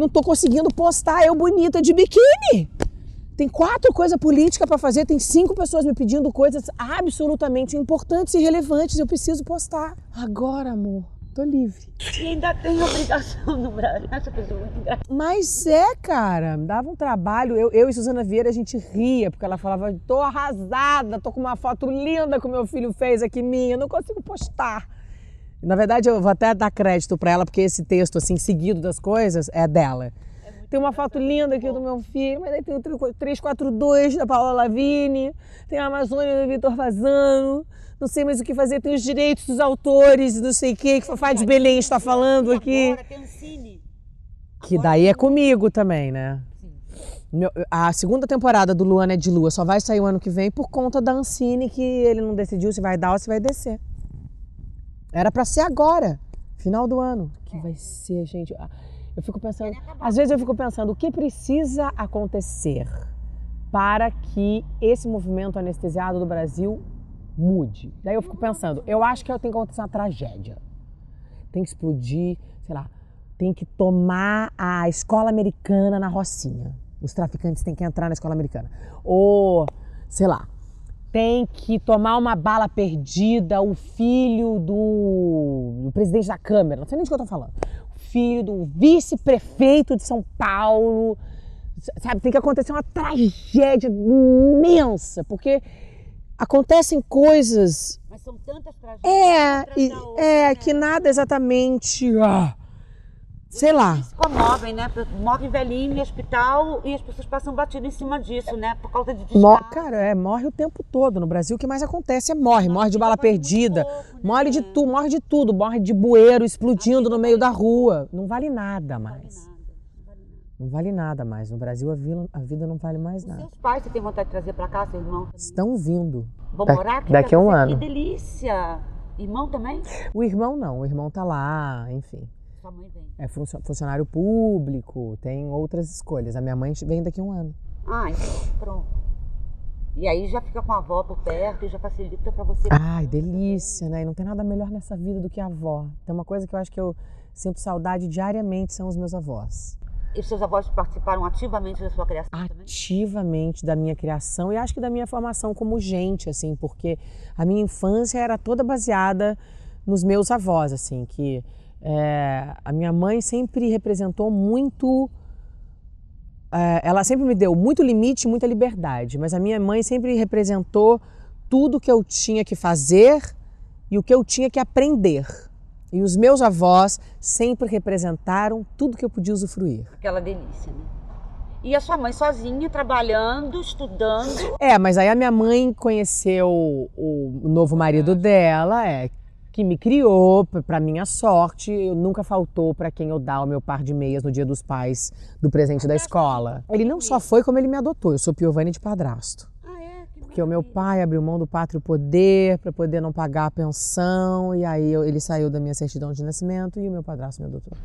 Não estou conseguindo postar eu bonita de biquíni. Tem quatro coisas políticas para fazer, tem cinco pessoas me pedindo coisas absolutamente importantes e relevantes. Eu preciso postar. Agora, amor, tô livre. E ainda tem obrigação no Brasil. Essa pessoa é muito engraçada. Mas é, cara, dava um trabalho. Eu, eu e Suzana Vieira, a gente ria, porque ela falava: tô arrasada, tô com uma foto linda que o meu filho fez aqui minha, não consigo postar. Na verdade, eu vou até dar crédito para ela, porque esse texto, assim, seguido das coisas, é dela. É Tem uma foto linda aqui do meu filho, mas aí tem o 342 da Paula Lavigne, tem a Amazônia do Vitor Fazano, não sei mais o que fazer, tem os direitos dos autores, não sei o que, que Fafá de Belém está falando aqui. Agora tem cine. Que daí é comigo também, né? Meu- a segunda temporada do Luana é de Lua só vai sair o ano que vem por conta da Ancine, que ele não decidiu se vai dar ou se vai descer. Era pra ser agora, final do ano. Que vai ser, gente. Ah, Eu fico pensando, às vezes eu fico pensando, o que precisa acontecer para que esse movimento anestesiado do Brasil mude? Daí eu fico pensando, eu acho que tem que acontecer uma tragédia. Tem que explodir, sei lá, tem que tomar a escola americana na Rocinha. Os traficantes têm que entrar na escola americana. Ou, sei lá, tem que tomar uma bala perdida o filho do, do presidente da Câmara, não sei nem de que eu tô falando. O filho do vice-prefeito de São Paulo. Sabe, tem que acontecer uma tragédia imensa, porque acontecem coisas Mas são tantas tragédias. é, e- outra, é né? que nada exatamente. ah, sei lá. Se comovem, né? Morre velhinho em hospital e as pessoas passam batido em cima disso, né? Por causa de Mo- descaso. cara, é, morre o tempo todo. No Brasil, o que mais acontece é morre. Morre de bala perdida, morre de tudo, morre de tudo. Morre de bueiro explodindo no meio da rua. Não vale nada mais. Não vale nada mais. No Brasil, a, vila- a vida não vale mais nada. Seus pais, você tem vontade de trazer pra cá, seu irmão? Estão vindo. Vão Da- morar aqui? daqui a um você? ano. Que delícia! Irmão também? O irmão não, o irmão tá lá, enfim. Sua mãe vem. É funcio- funcionário público, tem outras escolhas. A minha mãe vem daqui a um ano. Ah, então, pronto. E aí já fica com a avó por perto e já facilita pra você. Ai, delícia, né? E não tem nada melhor nessa vida do que a avó. Tem uma coisa que eu acho que eu sinto saudade diariamente são os meus avós. E seus avós participaram ativamente da sua criação também? Ativamente da minha criação e acho que da minha formação como gente, assim, porque a minha infância era toda baseada nos meus avós, assim, que é, a minha mãe sempre representou muito. é, ela sempre me deu muito limite e muita liberdade, mas a minha mãe sempre representou tudo que eu tinha que fazer e o que eu tinha que aprender. E os meus avós sempre representaram tudo que eu podia usufruir. Aquela delícia, né? E a sua mãe sozinha, trabalhando, estudando. É, mas aí a minha mãe conheceu o novo marido dela, é, que me criou, p- pra minha sorte, eu nunca faltou pra quem eu dar o meu par de meias no dia dos pais do presente da escola. Ele não só foi como ele me adotou, eu sou Piovani de padrasto. Ah, é? Que Porque o meu pai abriu mão do pátrio poder para poder não pagar a pensão, e aí eu- ele saiu da minha certidão de nascimento e o meu padrasto me adotou.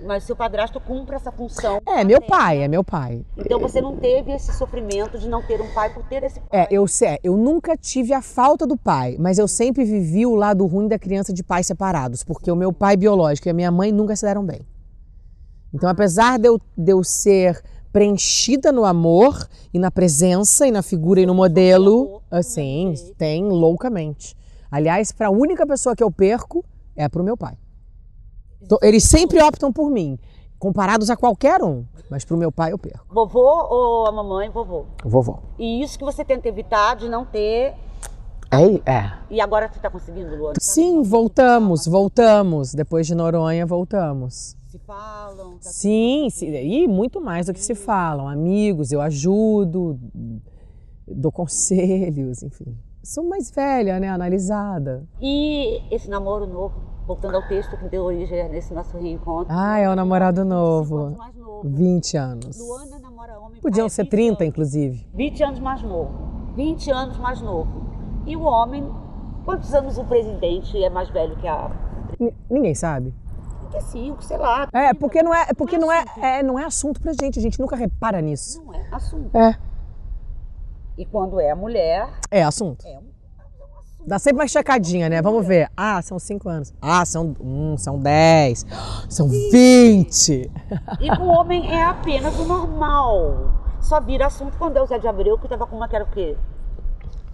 Mas seu padrasto cumpre essa função. É, meu pai, é meu pai. Então você não teve esse sofrimento de não ter um pai por ter esse pai. É, eu sei, eu nunca tive a falta do pai, mas eu sempre vivi o lado ruim da criança de pais separados, porque o meu pai biológico e a minha mãe nunca se deram bem. Então, apesar de eu, de eu ser preenchida no amor e na presença e na figura e no modelo, assim, tem loucamente. Aliás, para a única pessoa que eu perco é pro meu pai. Então, eles sempre optam por mim, comparados a qualquer um, mas pro meu pai eu perco. Vovô ou a mamãe? Vovô. Vovó. E isso que você tenta evitar de não ter. É, é. E agora você está conseguindo, Luana? Sim, voltamos, voltamos. Depois de Noronha, voltamos. Se falam? tá Sim, sim, e muito mais do que se falam. Amigos, eu ajudo, dou conselhos, enfim. Sou mais velha, né? Analisada. E esse namoro novo, voltando ao texto que deu origem nesse nosso reencontro. Ah, é o namorado novo. mais novo. 20 anos. Luana namora homem. Podiam é ser 20 30, anos. inclusive. 20 anos mais novo. 20 anos mais novo. E o homem, quantos anos o presidente é mais velho que a. N- ninguém sabe. 35, sei lá. É, porque não é, é porque não é, assunto. é, não é assunto pra gente, a gente nunca repara nisso. Não é assunto. É, E quando é a mulher, é assunto. é Dá sempre uma checadinha, né? Vamos ver. Ah, são 5 anos. Ah, são, hum, são 10. São 20. E o homem é apenas o normal. Só vira assunto quando é o Zé de Abreu, que tava com uma que era o quê?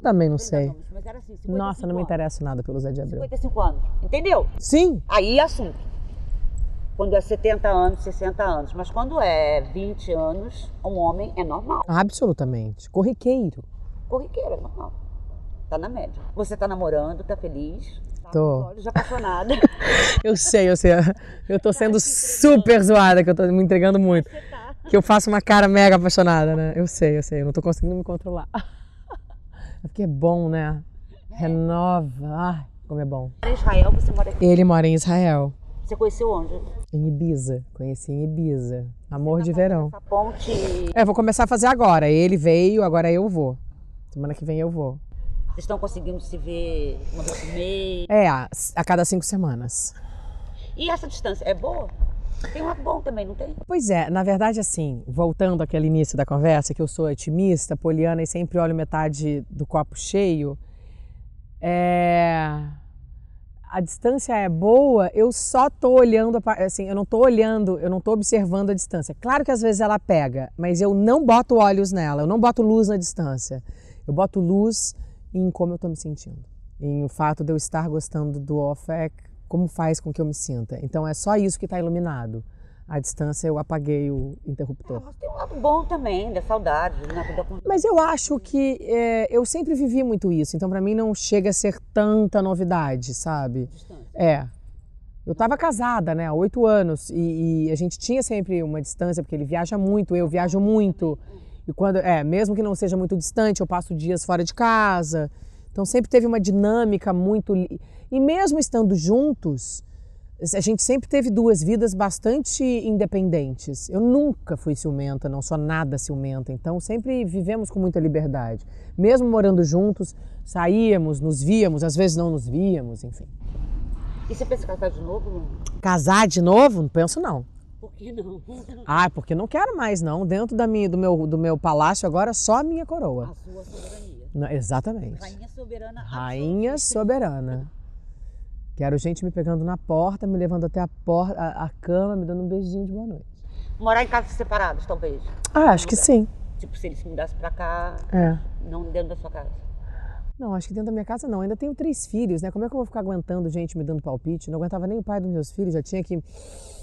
Também não 30 sei. anos, Mas era assim, 55 Nossa, não me anos. interesso nada pelo Zé de Abreu. 55 anos. Entendeu? Sim, Aí é assunto. Quando é 70 anos, 60 anos. Mas quando é 20 anos, um homem é normal. absolutamente. Corriqueiro. Corriqueiro, é normal. Tá na média. Você tá namorando, tá feliz? Tá Tô. olhos apaixonada. Eu sei, eu sei. Eu tô sendo super zoada, que eu tô me entregando muito. Tá. que eu faço uma cara mega apaixonada, né? Eu sei, eu sei, eu não tô conseguindo me controlar. É porque é bom, né? Renova. Ai, como é bom. Em Israel, você mora aqui. Ele mora em Israel, Você conheceu onde? em Ibiza. Conheci em Ibiza. Amor de verão. Essa ponte. É, vou começar a fazer agora. Ele veio, agora eu vou. Semana que vem eu vou. Vocês estão conseguindo se ver uma vez por mês? É, a, a cada cinco semanas. E essa distância é boa? Tem um lado bom também, não tem? Pois é, na verdade, assim, voltando àquele início da conversa, que eu sou otimista, poliana e sempre olho metade do copo cheio, é... a distância é boa, eu só tô olhando, assim, eu não tô olhando, eu não tô observando a distância. Claro que às vezes ela pega, mas eu não boto olhos nela, eu não boto luz na distância. Eu boto luz em como eu tô me sentindo, em o fato de eu estar gostando do OFEC, como faz com que eu me sinta. Então é só isso que está iluminado. A distância eu apaguei o interruptor. Mas tem um lado bom também, da saudade, né? Da con- Mas eu acho que é, eu sempre vivi muito isso, então para mim não chega a ser tanta novidade, sabe? É. Eu estava casada, né, há oito anos e, e a gente tinha sempre uma distância porque ele viaja muito, eu viajo muito e quando é, mesmo que não seja muito distante, eu passo dias fora de casa. Então sempre teve uma dinâmica muito e mesmo estando juntos, a gente sempre teve duas vidas bastante independentes. Eu nunca fui ciumenta, não sou nada ciumenta, então sempre vivemos com muita liberdade. Mesmo morando juntos, saíamos, nos víamos, às vezes não nos víamos, enfim. E você pensa em casar de novo? Casar de novo? Não penso não. Por que não? Ah, porque não quero mais não. Dentro da minha, do, meu, do meu palácio agora só a minha coroa. A sua soberania. Não, exatamente. Rainha soberana. Rainha soberana. Quero gente me pegando na porta, me levando até a porta, a, a cama, me dando um beijinho de boa noite. Morar em casas separadas, talvez. Ah, acho que sim. Tipo, se ele se mudasse pra cá, É. não dentro da sua casa. Não, acho que dentro da minha casa não. Ainda tenho três filhos, né? Como é que eu vou ficar aguentando gente me dando palpite? Não aguentava nem o pai dos meus filhos, já tinha que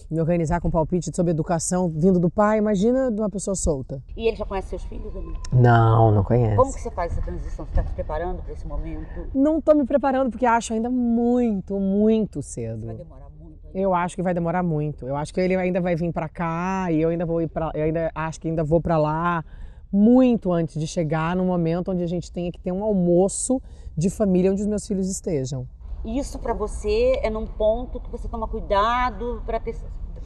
me organizar com palpite sobre educação vindo do pai. Imagina de uma pessoa solta. E ele já conhece seus filhos, não? Não, não conhece. Como que você faz essa transição? Você está se preparando para esse momento? Não tô me preparando porque acho ainda muito, muito cedo. Vai demorar muito. ainda. Eu acho que vai demorar muito. Eu acho que ele ainda vai vir pra cá e eu ainda vou ir para, eu ainda acho que ainda vou pra lá muito antes de chegar no momento onde a gente tenha que ter um almoço de família onde os meus filhos estejam. Isso para você é num ponto que você toma cuidado para ter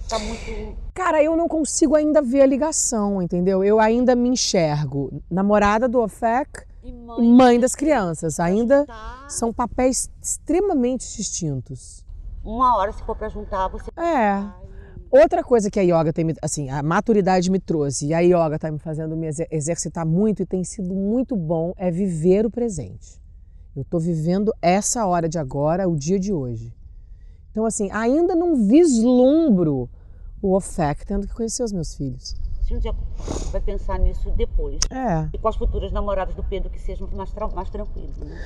tá muito Cara, eu não consigo ainda ver a ligação, entendeu? Eu ainda me enxergo namorada do OFEC e mãe, mãe das crianças. Ainda tá são papéis extremamente distintos. uma hora se for para juntar você É. Outra coisa que a yoga tem, me- assim, a maturidade me trouxe e a yoga está me fazendo me exer- exercitar muito e tem sido muito bom é viver o presente. Eu estou vivendo essa hora de agora, o dia de hoje. Então, assim, ainda não vislumbro o tendo que conhecer os meus filhos. Se um dia vai pensar nisso depois. É. E com as futuras namoradas do Pedro que sejam mais, tra mais tranquilos, né?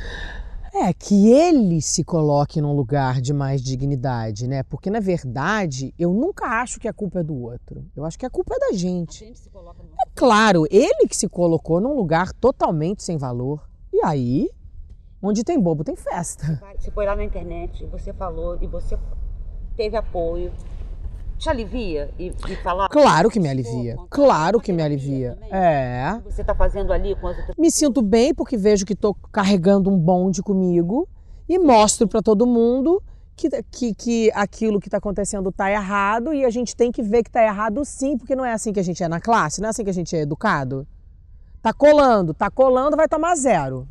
É, que ele se coloque num lugar de mais dignidade, né? Porque, na verdade, eu nunca acho que a culpa é do outro. Eu acho que a culpa é da A gente. gente se coloca É claro, ele que se colocou num lugar totalmente sem valor. E aí, onde tem bobo, tem festa. Você foi lá na internet, você falou e você teve apoio. Te alivia e, e falar? Claro que me alivia. Claro que me alivia. É. Você está fazendo ali com as outras Me sinto bem porque vejo que estou carregando um bonde comigo e mostro para todo mundo que, que, que aquilo que está acontecendo está errado e a gente tem que ver que está errado sim, porque não é assim que a gente é na classe, não é assim que a gente é educado. Tá colando, tá colando, vai tomar zero.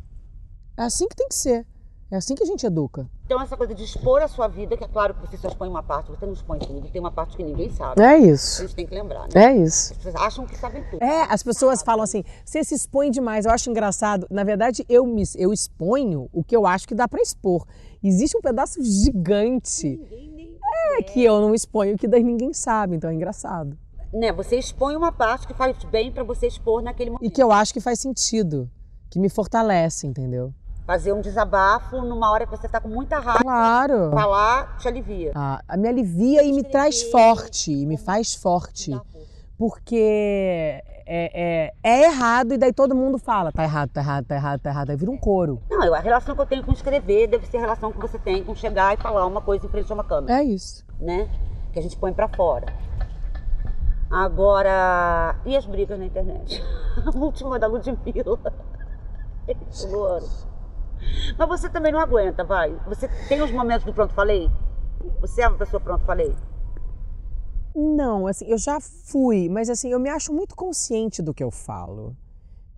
É assim que tem que ser. É assim que a gente educa. Então, essa coisa de expor a sua vida, que é claro que você só expõe uma parte, você não expõe tudo, tem uma parte que ninguém sabe. É A isso. gente tem que lembrar, né? É isso. As pessoas acham que sabem tudo. É, as pessoas falam assim, você se expõe demais. Eu acho engraçado. Na verdade, eu me eu exponho o que eu acho que dá para expor. Existe um pedaço gigante é, que eu não exponho, que daí ninguém sabe. Então é engraçado. Né? Você expõe uma parte que faz bem para você expor naquele E momento. que eu acho que faz sentido, que me fortalece, entendeu? Fazer um desabafo numa hora que você está com muita raiva. Claro. Falar te alivia. Ah, me alivia e me traz forte, e me faz forte. Porque é, é, é errado e daí todo mundo fala, tá errado, tá errado, tá errado, tá errado. Aí vira um coro. Não, eu- a relação que eu tenho com escrever deve ser a relação que você tem com chegar e falar uma coisa em frente a uma câmera, É isso. né? Que a gente põe pra fora. Agora, e as brigas na internet? A última da Ludmilla. Luana. Mas você também não aguenta, vai. Você tem os momentos do pronto falei? Você é uma pessoa pronto falei? Não, assim, eu já fui, mas assim, eu me acho muito consciente do que eu falo.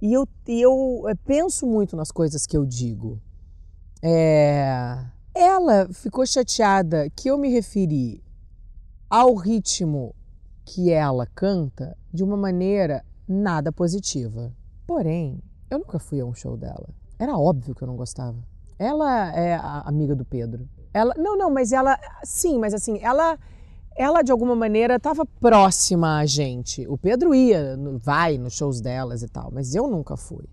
E eu, eu eh, penso muito nas coisas que eu digo. É... Ela ficou chateada que eu me referi ao ritmo que ela canta de uma maneira nada positiva. Porém, eu nunca fui a um show dela. Era óbvio que eu não gostava. Ela é a amiga do Pedro. Ela, não, não, mas ela, sim, mas assim, ela, ela de alguma maneira estava próxima a gente. O Pedro ia, vai nos shows delas e tal, mas eu nunca fui.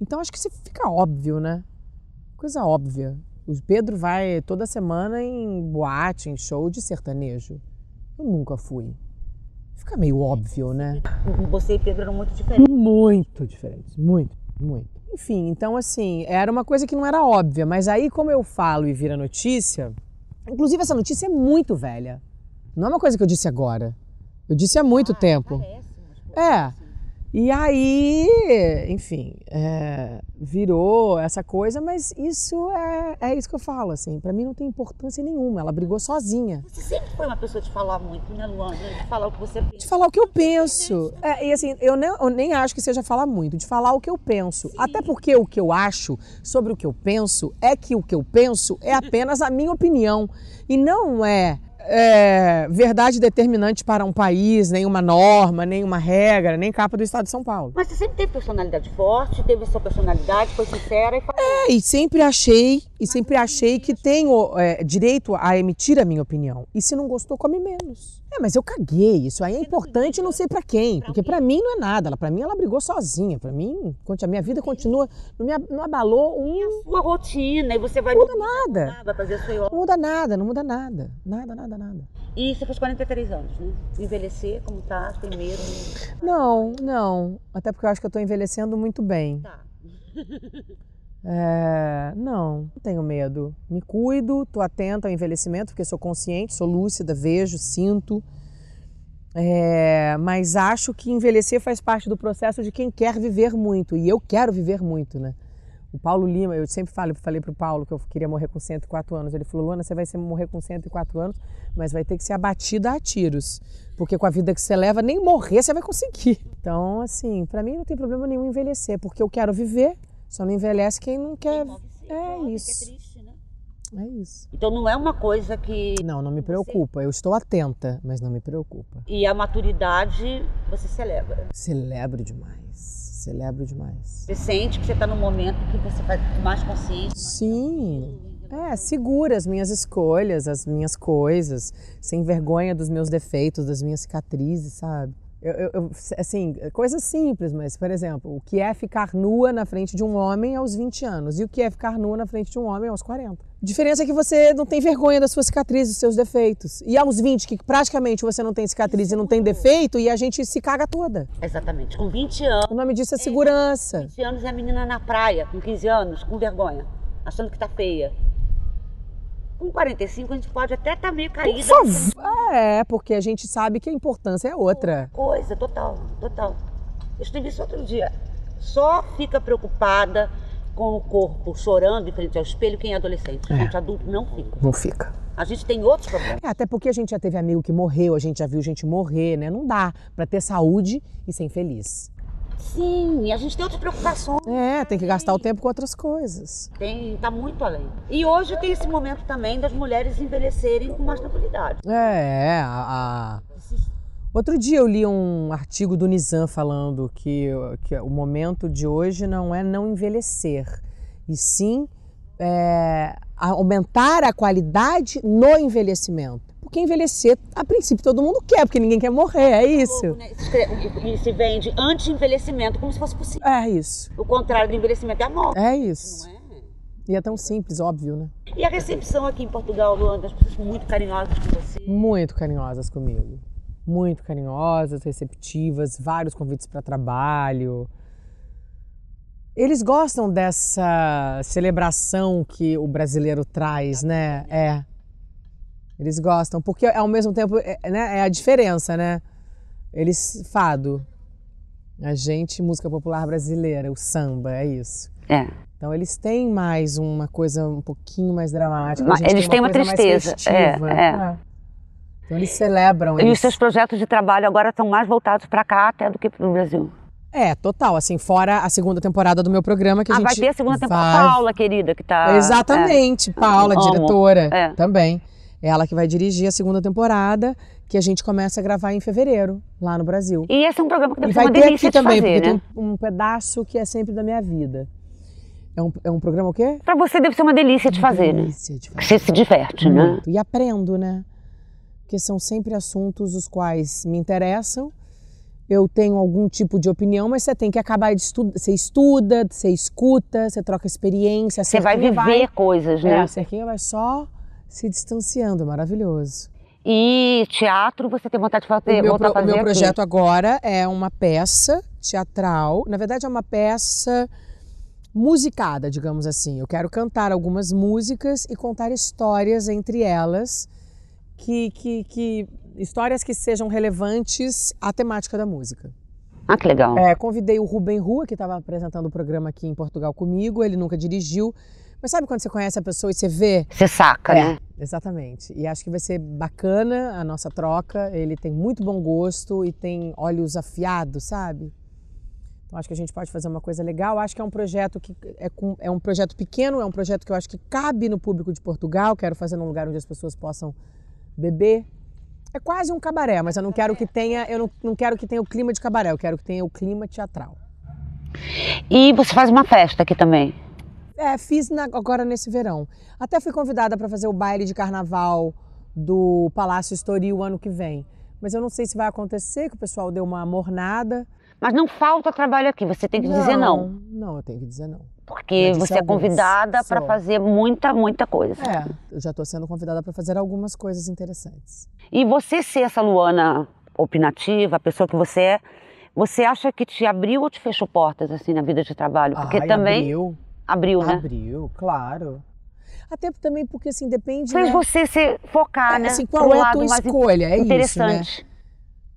Então acho que isso fica óbvio, né? Coisa óbvia. O Pedro vai toda semana em boate, em show de sertanejo. Eu nunca fui. Fica meio óbvio, né? Você e Pedro eram muito diferentes. Muito diferentes, muito, muito. Enfim, então assim, era uma coisa que não era óbvia, mas aí como eu falo e vira notícia, inclusive essa notícia é muito velha. Não é uma coisa que eu disse agora. Eu disse há muito ah, tempo. Parece, é. E aí, enfim, é, virou essa coisa, mas isso é, é isso que eu falo, assim, para mim não tem importância nenhuma, ela brigou sozinha. Você sempre foi uma pessoa de falar muito, né, Luana? De falar o que você pensa. De falar o que eu penso. É, e assim, eu nem, eu nem acho que seja falar muito, de falar o que eu penso. Sim. Até porque o que eu acho sobre o que eu penso é que o que eu penso é apenas a minha opinião. E não é é, verdade determinante para um país, nem uma norma, nem uma regra, nem capa do Estado de São Paulo. Mas você sempre teve personalidade forte, teve sua personalidade, foi sincera e falou. É, e sempre achei, e sempre achei que tenho é, direito a emitir a minha opinião. E se não gostou, come menos. É, mas eu caguei. Isso aí é importante, não sei para quem, porque para mim não é nada. Para mim ela brigou sozinha. Para mim, a minha vida continua, não me não abalou um. E a sua rotina e você vai. Não muda nada. Vai fazer sua... Não muda nada, não muda nada, nada, nada, nada. E você faz 43 anos, né? Envelhecer, como tá? Tem medo? Não, não. Até porque eu acho que eu tô envelhecendo muito bem. Tá. É, não, não tenho medo. Me cuido, estou atenta ao envelhecimento, porque sou consciente, sou lúcida, vejo, sinto. É, mas acho que envelhecer faz parte do processo de quem quer viver muito. E eu quero viver muito, né? O Paulo Lima, eu sempre falo, falei para o Paulo que eu queria morrer com 104 anos. Ele falou: Luana, você vai morrer com 104 anos, mas vai ter que ser abatida a tiros. Porque com a vida que você leva, nem morrer você vai conseguir. Então, assim, para mim não tem problema nenhum envelhecer, porque eu quero viver só não envelhece quem não quer. Quem é isso. Que é triste, né? É isso. Então não é uma coisa que. Não, não me preocupa. Eu estou atenta, mas não me preocupa. E a maturidade você celebra? Celebro demais. Celebro demais. Você sente que você está no momento que você vai mais consciente? Sim. É, segura as minhas escolhas, as minhas coisas, sem vergonha dos meus defeitos, das minhas cicatrizes, sabe? Eu, eu, eu, assim, coisas simples, mas, por exemplo, o que é ficar nua na frente de um homem aos 20 anos e o que é ficar nua na frente de um homem aos 40. A diferença é que você não tem vergonha das suas cicatrizes, dos seus defeitos. E aos 20, que praticamente você não tem cicatriz e não tem defeito, e a gente se caga toda. Exatamente. Com 20 anos. O nome disso é segurança. 20 anos é a menina na praia, com 15 anos, com vergonha, achando que tá feia. Com 45 a gente pode até estar tá meio caída. Por favor. É, porque a gente sabe que a importância é outra. Coisa, total, total. Eu estive isso outro dia. Só fica preocupada com o corpo chorando em frente ao espelho quem é adolescente. É. Gente adulto não fica. Não fica. A gente tem outros problemas. É, até porque a gente já teve amigo que morreu, a gente já viu gente morrer, né? Não dá para ter saúde e ser infeliz. Sim, a gente tem outras preocupações. É, tem que gastar o tempo com outras coisas. Tem, tá muito além. E hoje tem esse momento também das mulheres envelhecerem com mais tranquilidade. É, a. Outro dia eu li um artigo do Nizam falando que, que o momento de hoje não é não envelhecer, e sim é, aumentar a qualidade no envelhecimento. Porque envelhecer, a princípio, todo mundo quer, porque ninguém quer morrer, é isso. E se vende anti-envelhecimento, como se fosse possível. É isso. O contrário do envelhecimento é a morte. É isso. É? E é tão simples, óbvio, né? E a recepção aqui em Portugal, Luanda, as pessoas muito carinhosas com você? Muito carinhosas comigo. Muito carinhosas, receptivas, vários convites para trabalho. Eles gostam dessa celebração que o brasileiro traz, né? É. Eles gostam, porque ao mesmo tempo é, né, é a diferença, né? Eles, fado. A gente, música popular brasileira, o samba, é isso. É. Então eles têm mais uma coisa um pouquinho mais dramática. Mas eles têm uma, coisa tristeza. É, é. É. Então eles celebram. E eles... os seus projetos de trabalho agora estão mais voltados para cá até do que para o Brasil. É, total. Assim, fora a segunda temporada do meu programa que a ah, gente vai ter a segunda temporada. vai... Paula, querida, que tá. Exatamente. É. Paula, diretora, É. também. É ela que vai dirigir a segunda temporada, que a gente começa a gravar em fevereiro, lá no Brasil. E esse é um programa que deve E ser vai uma ter delícia aqui de também, fazer, porque né? tem um, um pedaço que é sempre da minha vida. É um, é um programa o quê? Para você deve ser uma delícia de fazer, né? Delícia de fazer. Você se diverte, né? Muito. E aprendo, né? Porque são sempre assuntos os quais me interessam. Eu tenho algum tipo de opinião, mas você tem que acabar de estudar. Você estuda, você escuta, você troca experiência. Você vai viver coisas, É, né? a cerquinha vai só se distanciando, maravilhoso. E teatro, você tem vontade de fazer, o meu, pro- a o fazer meu aqui. projeto agora é uma peça teatral. Na verdade, é uma peça musicada, digamos assim. Eu quero cantar algumas músicas e contar histórias entre elas, que, que, que histórias que sejam relevantes à temática da música. Ah, que legal. É, convidei o Rubem Rua, que estava apresentando o programa aqui em Portugal comigo. Ele nunca dirigiu. Mas sabe quando você conhece a pessoa e você vê Você saca, é, né? exatamente. E acho que vai ser bacana a nossa troca. Ele tem muito bom gosto e tem olhos afiados, sabe? Então acho que a gente pode fazer uma coisa legal. Acho que é um projeto que é, com- é um projeto pequeno, é um projeto que eu acho que cabe no público de Portugal. Quero fazer num lugar onde as pessoas possam beber. É quase um cabaré, mas eu não quero que tenha, eu não, não quero que tenha o clima de cabaré, eu quero que tenha o clima teatral. E você faz uma festa aqui também. É, fiz na- agora nesse verão. Até fui convidada para fazer o baile de carnaval do Palácio Estoril ano que vem. Mas eu não sei se vai acontecer, que o pessoal deu uma mornada. Mas não falta trabalho aqui, você tem que dizer não. Não, eu tenho que dizer não. Porque disse você é convidada para fazer muita, muita coisa. É, eu já estou sendo convidada para fazer algumas coisas interessantes. E você ser essa Luana opinativa, a pessoa que você é, você acha que te abriu ou te fechou portas assim na vida de trabalho? Porque Ai, também Abriu, abriu, né? abriu, claro. Até também porque, assim, depende. Fez né? você se focar, É, né? assim, pro qual é a tua escolha? É isso, né? interessante.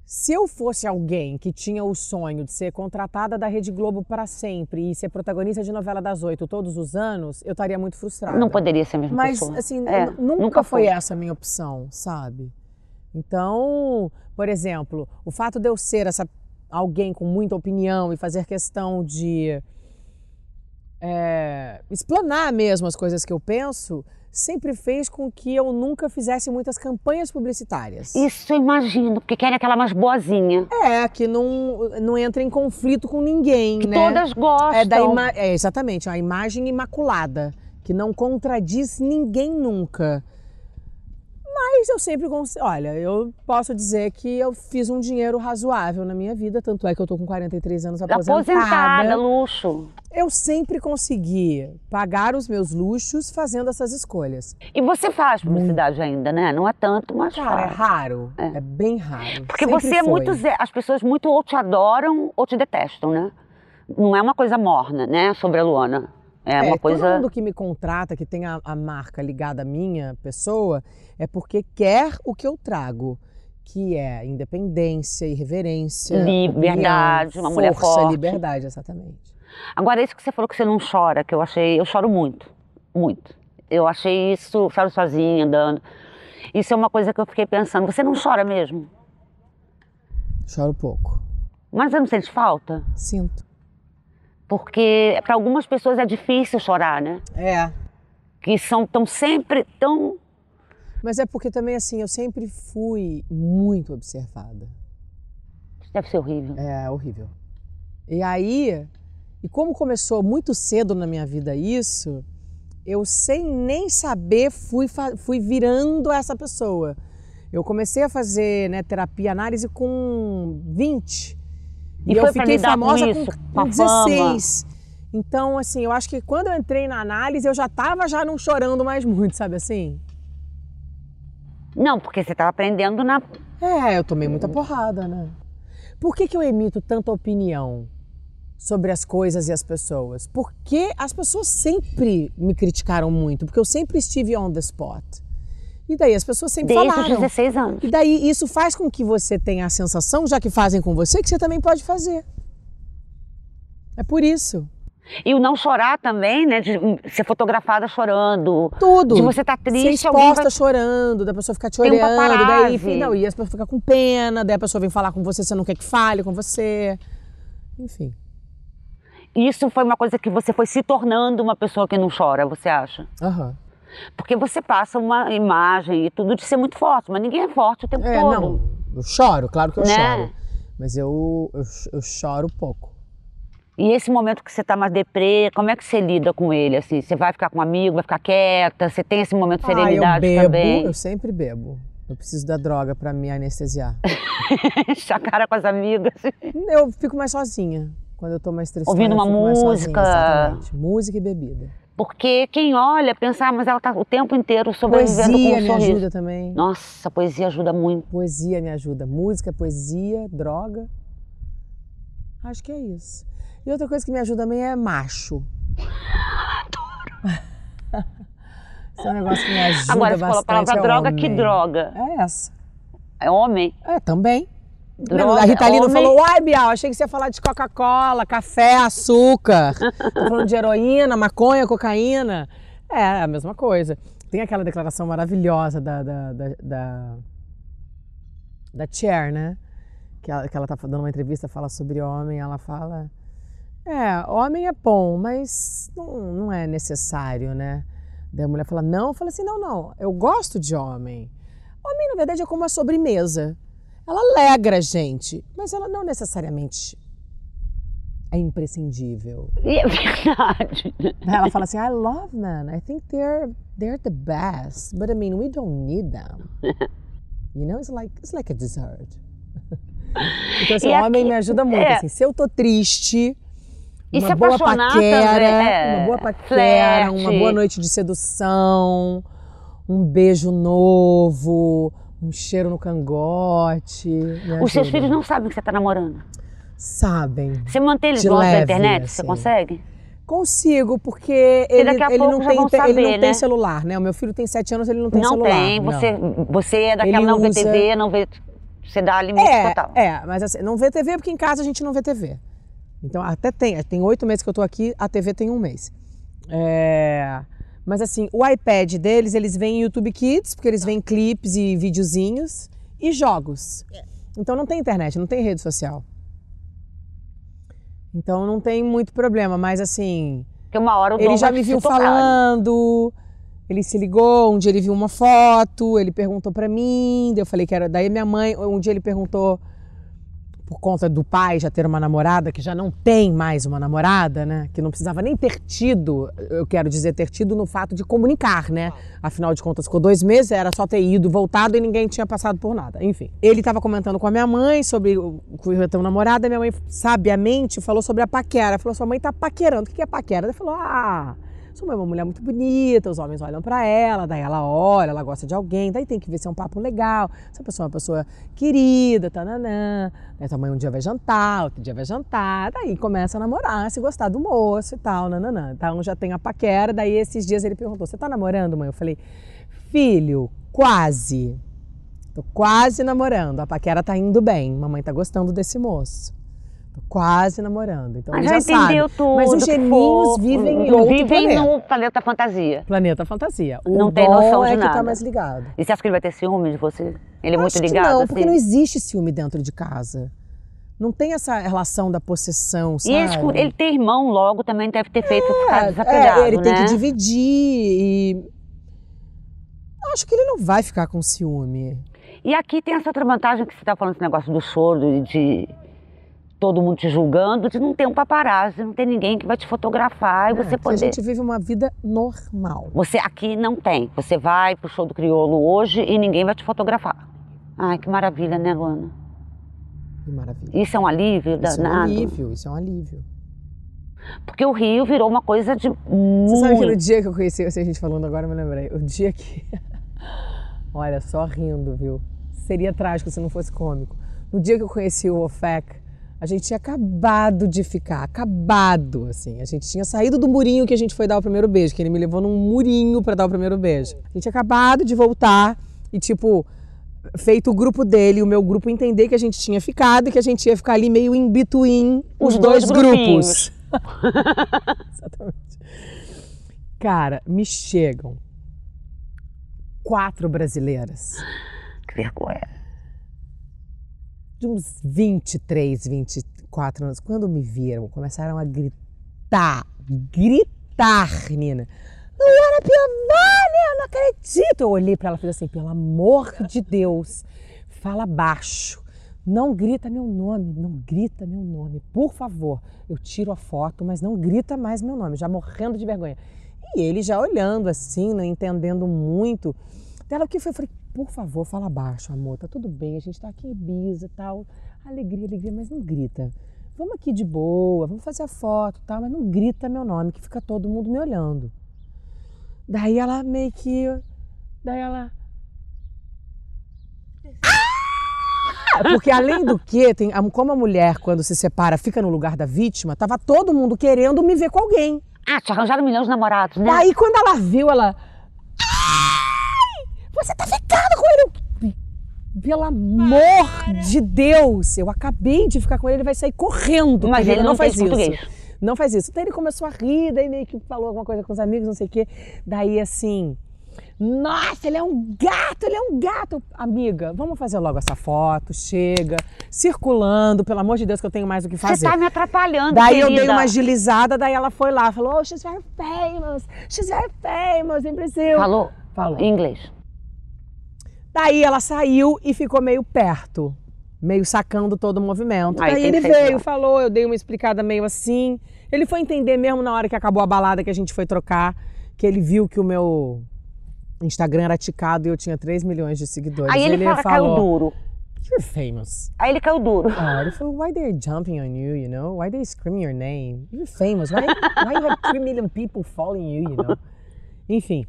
Se eu fosse alguém que tinha o sonho de ser contratada da Rede Globo para sempre e ser protagonista de novela das oito todos os anos, eu estaria muito frustrada. Não poderia ser a mesma Mas, pessoa. assim, É, nunca, nunca foi foi. essa a minha opção, sabe? Então, por exemplo, o fato de eu ser essa alguém com muita opinião e fazer questão de é, explanar mesmo as coisas que eu penso, sempre fez com que eu nunca fizesse muitas campanhas publicitárias. Isso eu imagino, porque querem aquela mais boazinha. É, que não, não entra em conflito com ninguém, Que né? todas gostam. É, da é, exatamente, a imagem imaculada, que não contradiz ninguém nunca. Mas eu sempre consigo. Olha, eu posso dizer que eu fiz um dinheiro razoável na minha vida, tanto é que eu tô com 43 anos aposentada. Aposentada, luxo. Eu sempre consegui pagar os meus luxos fazendo essas escolhas. E você faz publicidade ainda, né? Não é tanto, mas Cara, é faz. raro. É, bem raro. Porque Sempre você é foi. muito. As pessoas muito ou te adoram ou te detestam, né? Não é uma coisa morna, né? Sobre a Luana. É, uma todo coisa. mundo que me contrata, que tem a, a marca ligada à minha pessoa, é porque quer o que eu trago, que é independência, irreverência, Liberdade, opinião, uma mulher força, forte. liberdade, exatamente. Agora, isso que você falou que você não chora, que eu achei. Eu choro muito. Muito. Eu achei isso. Choro sozinha, andando. Isso é uma coisa que eu fiquei pensando. Você não chora mesmo? Choro pouco. Mas você não sente falta? Sinto. Porque para algumas pessoas é difícil chorar, né? É. Que são tão sempre tão. Mas é porque também, assim, eu sempre fui muito observada. Isso deve ser horrível. É horrível. E aí, e como começou muito cedo na minha vida isso, eu sem nem saber fui, fui virando essa pessoa. Eu comecei a fazer né, terapia, análise com 20. E E, eu fiquei lidar com famosa isso, com, com a com 16. Então, assim, eu acho que quando eu entrei na análise, eu já estava já não chorando mais muito, sabe assim? Não, porque você estava aprendendo na. É, eu tomei muita porrada, né? Por que, que eu emito tanta opinião sobre as coisas e as pessoas? Porque as pessoas sempre me criticaram muito, porque eu sempre estive on the spot. E daí as pessoas sempre Desde falaram. 16 anos. E daí isso faz com que você tenha a sensação, já que fazem com você, que você também pode fazer. É por isso. E o não chorar também, né? De ser fotografada chorando. Tudo. De você estar Ser triste, alguém exposta vai... chorando, da pessoa ficar te Tem um olhando, daí paparazzi. não, e as pessoas ficam com pena, daí a pessoa vem falar com você, você não quer que fale com você. Enfim. Isso foi uma coisa que você foi se tornando uma pessoa que não chora, você acha? Aham. Porque você passa uma imagem e tudo de ser muito forte, mas ninguém é forte o tempo É, todo. não. Eu choro, claro que eu Né? choro. Mas eu, eu, eu choro pouco. E esse momento que você tá mais deprê, como é que você lida com ele? Assim, você vai ficar com um amigo, vai ficar quieta? Você tem esse momento de Ah, eu serenidade bebo, também? eu sempre bebo. Eu preciso da droga pra me anestesiar. Enche a cara com as amigas. Eu fico mais sozinha. Quando eu tô mais estressada, Ouvindo uma mais sozinha, música. exatamente. Música e bebida. Porque quem olha pensa, ah, mas ela tá o tempo inteiro sobrevivendo Poesia com um me sorriso. ajuda também. Nossa, poesia ajuda muito. Poesia me ajuda. Música, poesia, droga. Acho que é isso. E outra coisa que me ajuda também é macho. Esse é um negócio que me ajuda Agora, você falou a palavra é droga, que homem. droga? É essa. É homem? É, também. Droga, a Ritalina homem. falou, uai, Bial, achei que você ia falar de Coca-Cola, café, açúcar. Tô falando de heroína, maconha, cocaína. É, a mesma coisa. Tem aquela declaração maravilhosa da, da, da, da, da Cher, né? Que ela, que ela tá dando uma entrevista, fala sobre homem, ela fala... É, homem é bom, mas não, não é necessário, né? Daí a mulher fala, não. Eu falo assim, não, não, eu gosto de homem. Homem, na verdade, é como uma sobremesa. Ela alegra a gente, mas ela não necessariamente é imprescindível. É verdade. Ela fala assim, I love men. I think they're they're the best, but I mean we don't need them. You know, it's like it's like a dessert. Então, assim, o homem aqui- me ajuda muito. é. Assim, se eu tô triste, E uma se boa apaixonar paquera, também, é, uma boa paquera, uma flerte. boa noite de sedução, um beijo novo, um cheiro no cangote. Os seus filhos não sabem que você tá namorando. sabem. Você mantém eles longe da internet? Você assim. consegue? Consigo, porque ele, ele não, tem, te- ele saber, não tem né? celular, né? O meu filho tem sete anos, ele não tem não celular. tem. não. Você, você é daquela Ele não vê usa- TV, não vê. Você dá limite É, total. é, mas assim, não vê TV porque em casa a gente não vê TV. Então, até tem. Tem oito meses que eu tô aqui, a TV tem um mês. É, mas assim, o iPad deles, eles veem YouTube Kids, porque eles veem clipes e videozinhos, e jogos. Então não tem internet, não tem rede social. Então não tem muito problema, mas assim, Porque uma hora o ele já me viu falando, ele se ligou, um dia ele viu uma foto, ele perguntou pra mim, daí eu falei que era. Daí minha mãe, um dia ele perguntou, por conta do pai já ter uma namorada, que já não tem mais uma namorada, né? Que não precisava nem ter tido, eu quero dizer, ter tido no fato de comunicar, né? Afinal de contas, ficou dois meses, era só ter ido, voltado e ninguém tinha passado por nada. Enfim, ele estava comentando com a minha mãe sobre o que ter uma namorada, minha mãe sabiamente falou sobre a paquera. Falou: sua mãe tá paquerando. O que é paquera? Ela falou: ah. Sua mãe é uma mulher muito bonita, os homens olham pra ela, daí ela olha, ela gosta de alguém, daí tem que ver se é um papo legal, se a pessoa é uma pessoa querida, tananã. Daí tua mãe um dia vai jantar, outro dia vai jantar, daí começa a namorar, se gostar do moço e tal, nananã. Então já tem a paquera, daí esses dias ele perguntou, você tá namorando, mãe? Eu falei, filho, quase. Tô quase namorando, a paquera tá indo bem, mamãe tá gostando desse moço. Tô quase namorando, então ele já já entendeu sabe. tudo. Mas os que geninhos vivem em outro Vivem planeta. no planeta fantasia. Planeta Fantasia. O Não tem noção de é que nada. tá mais ligado. E você acha que ele vai ter ciúme de você? Ele é muito acho que ligado, não, assim? porque não existe ciúme dentro de casa. Não tem essa relação da possessão, sabe? E ele, ele ter irmão logo também deve ter feito ficar É, desapegado, é, ele tem né? que dividir e... Acho que ele não vai ficar com ciúme. E aqui tem essa outra vantagem que você está falando esse negócio do choro e de todo mundo te julgando, de não ter um paparazzi, não ter ninguém que vai te fotografar e você É, porque poder. A gente vive uma vida normal. Você aqui não tem. Você vai pro show do Criolo hoje e ninguém vai te fotografar. Ai, que maravilha, né, Luana? Que maravilha. Isso é um alívio Isso é um danado. alívio, isso é um alívio. Porque o Rio virou uma coisa de muito. Você sabe que no dia que eu conheci, assim, a gente falando agora, eu me lembrei. O dia que. Olha, só rindo, viu? Seria trágico se não fosse cômico. No dia que eu conheci o Ofec A gente tinha acabado de ficar, acabado, assim. A gente tinha saído do murinho que a gente foi dar o primeiro beijo, que ele me levou num murinho para dar o primeiro beijo. A gente tinha acabado de voltar e, tipo, feito o grupo dele e o meu grupo entender que a gente tinha ficado e que a gente ia ficar ali meio in between os, Os dois, dois grupos. Exatamente. Cara, me chegam quatro brasileiras Que vergonha. De uns 23, 24 anos, quando me viram, começaram a gritar, gritar, Nina. Luana Piovani, eu não acredito. Eu olhei para ela e falei assim, pelo amor de Deus, fala baixo. Não grita meu nome, não grita meu nome, por favor. Eu tiro a foto, mas não grita mais meu nome, já morrendo de vergonha. E ele já olhando assim, não entendendo muito. Dela o que foi? Eu falei, por favor, fala baixo, amor, tá tudo bem, a gente tá aqui em Ibiza e tal. Alegria, alegria, mas não grita. Vamos aqui de boa, vamos fazer a foto e tal, mas não grita meu nome, que fica todo mundo me olhando. Daí ela meio que. Daí ela. Ah! Porque além do que, tem, como a mulher, quando se separa, fica no lugar da vítima, tava todo mundo querendo me ver com alguém. Ah, te arranjaram milhões de namorados, né? Daí quando ela viu, ela. Você tá ficando com ele! Eu, Pelo amor de Deus! Eu acabei de ficar com ele, ele vai sair correndo. Mas querida, ele não faz fez isso. português. Não faz isso. Daí ele começou a rir, daí meio que falou alguma coisa com os amigos, não sei o quê. Daí assim. Nossa, ele é um gato, ele é um gato. Amiga, vamos fazer logo essa foto, chega, circulando, pelo amor de Deus, que eu tenho mais o que fazer. Você tá me atrapalhando, Daí eu querida. dei uma agilizada, daí ela foi lá, falou, oh, she's very famous, she's very famous in Brazil. Falou? Falou. Em inglês. Daí ela saiu e ficou meio perto, meio sacando todo o movimento. Aí Daí ele veio, falou, eu dei uma explicada meio assim. Ele foi entender mesmo na hora que acabou a balada que a gente foi trocar, que ele viu que o meu Instagram era ticado e eu tinha 3 milhões de seguidores. Aí ele, fala, falou, caiu duro. You're famous. Aí ele caiu duro. Ah, ele falou, why they're jumping on you, you know? Why they screaming your name? You're famous. Why, why you have 3 million people following you, you know? Enfim.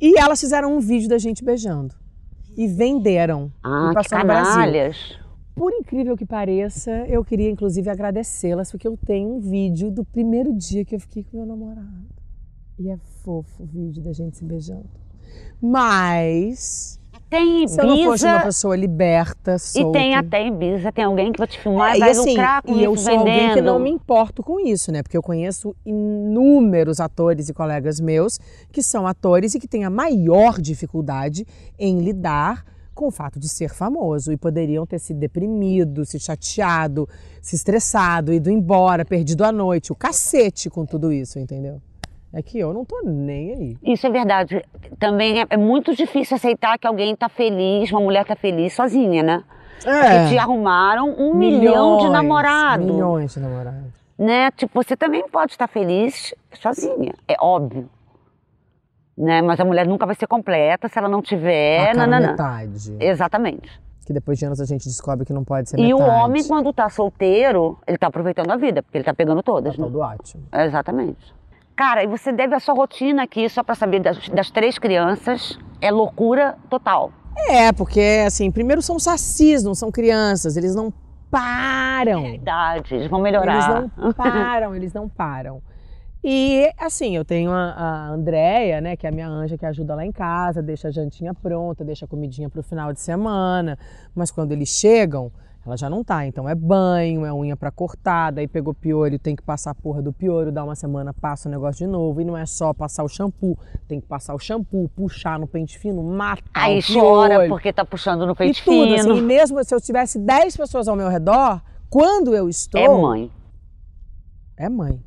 E elas fizeram um vídeo da gente beijando. E venderam. Ah, e que passou no Brasil. canalhas. Por incrível que pareça, eu queria inclusive agradecê-las, porque eu tenho um vídeo do primeiro dia que eu fiquei com meu namorado. E é fofo o vídeo da gente se beijando. Mas, Tem se eu não fosse uma Ibiza pessoa liberta, e solta... tem até Ibiza. Tem alguém que vai te filmar É, e e vai assim, lucrar com e eu isso sou alguém que vendendo. não me importo com isso, né? Porque eu conheço inúmeros atores e colegas meus que são atores e que têm a maior dificuldade em lidar com o fato de ser famoso e poderiam ter se deprimido, se chateado, se estressado, ido embora, perdido a noite, o cacete com tudo isso, entendeu? É que eu não tô nem aí. Isso é verdade. Também é, é muito difícil aceitar que alguém tá feliz, uma mulher tá feliz sozinha, né? Porque te arrumaram um milhão de É. Milhões, namorados. Milhões de namorados. Né? Tipo, você também pode estar feliz sozinha, é óbvio. Né? Mas a mulher nunca vai ser completa se ela não tiver. a cara nananã. metade. Exatamente. Que depois de anos a gente descobre que não pode ser E metade. o homem, quando tá solteiro, ele tá aproveitando a vida, porque ele tá pegando todas, Tá né? tudo ótimo. Exatamente. Cara, e você deve a sua rotina aqui, só pra saber, das, das três crianças, é loucura total. É, porque assim, primeiro são sacis, não são crianças, eles não param. Idade, eles vão melhorar. Eles não param, eles não param. E assim, eu tenho a, a Andréia, né, que é a minha anja que ajuda lá em casa, deixa a jantinha pronta, deixa a comidinha pro final de semana. Mas quando eles chegam, ela já não tá. Então é banho, é unha pra cortar, daí pegou piolho, tem que passar a porra do piolho, dá uma semana, passa o negócio de novo. E não é só passar o shampoo, tem que passar o shampoo, puxar no pente fino, matar Aí o piolho. chora porque tá puxando no E peito tudo, fino. assim, e mesmo se eu tivesse 10 pessoas ao meu redor, quando eu estou. É mãe. É mãe.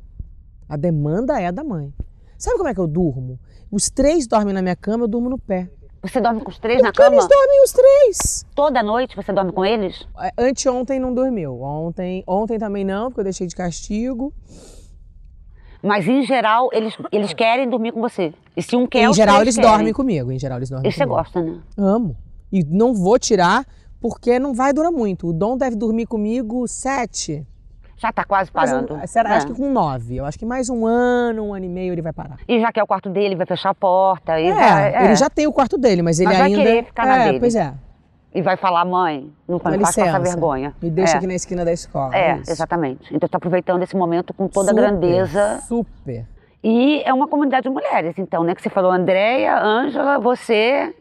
A demanda é da mãe. Sabe como é que eu durmo? Os três dormem na minha cama, eu durmo no pé. Você dorme com os três na Porque cama? eles dormem os três. Toda noite você dorme com eles? É, Anteontem não dormiu. Ontem, ontem também não, porque eu deixei de castigo. Mas em geral, eles, eles querem dormir com você. E se um quer, em geral, eles querem. dormem comigo. Em geral, eles dormem E você comigo. gosta, né? Amo. E não vou tirar, porque não vai durar muito. O Dom deve dormir comigo sete. Já tá quase parando. um- será, É. Acho que com nove. Eu acho que mais um ano, um ano e meio ele vai parar. E já que é o quarto dele, vai fechar a porta. É, vai, é. ele já tem o quarto dele, mas ele Mas vai ainda. querer ficar na é, dele. Pois é. e vai falar, mãe, não faz licença. vergonha. Me deixa é. aqui na esquina da escola. É, exatamente. Então estou aproveitando esse momento com toda Super, a grandeza. Super. E é uma comunidade de mulheres, então, né? Que você falou, Andréia, Ângela, você,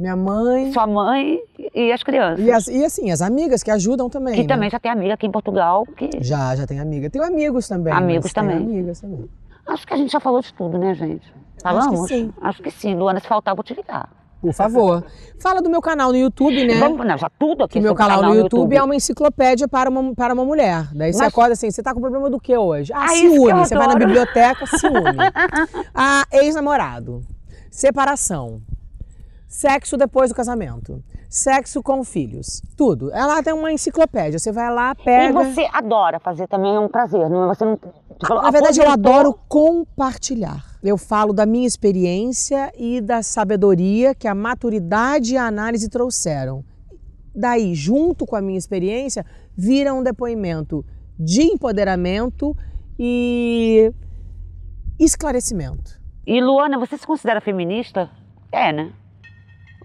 Minha mãe. sua mãe e as crianças. E, as- e assim, as amigas que ajudam também. que né? também já tem amiga aqui em Portugal, que Já, já tem amiga. Tenho amigos também. Amigos também. amigas também. acho que a gente já falou de tudo, né, gente? Falamos? sim. Acho que sim. Luana, se faltar, eu vou te ligar. Por favor. Fala do meu canal no YouTube, né? Vamos, não, já tudo aqui Que meu o canal, no YouTube, é uma enciclopédia para uma, para uma mulher. Daí você Mas- acorda assim, você tá com problema do que hoje? Ah, Ah, se que une. Você vai na biblioteca, se une. ah, ex-namorado. Separação. Sexo depois do casamento. Sexo com filhos. Tudo. Ela tem uma enciclopédia. Você vai lá, E pega. você adora fazer também, é um prazer. Não, você não, falou, Na verdade, eu adoro compartilhar. Eu falo da minha experiência e da sabedoria que a maturidade e a análise trouxeram. Daí, junto com a minha experiência, vira um depoimento de empoderamento e esclarecimento. E Luana, você se considera feminista? É, né?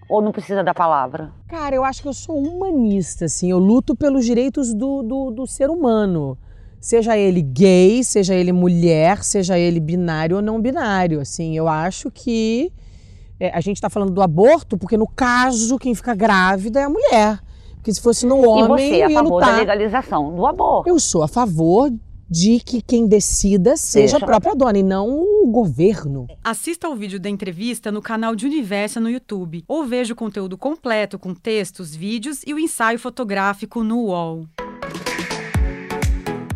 Ou não precisa da palavra? Cara, eu acho que eu sou humanista, assim. Eu luto pelos direitos do, do, do ser humano. Seja ele gay, seja ele mulher, seja ele binário ou não binário. Assim, eu acho que é, a gente está falando do aborto porque, no caso, quem fica grávida é a mulher. Porque se fosse no e homem, você é a favor da lutar. legalização do aborto? Eu sou a favor de que quem decida seja Seja. a própria dona e não o governo. Assista ao vídeo da entrevista no canal de Universa no YouTube ou veja o conteúdo completo com textos, vídeos e o ensaio fotográfico no UOL.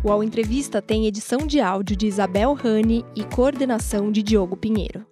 O UOL Entrevista tem edição de áudio de Isabel Rani e coordenação de Diogo Pinheiro.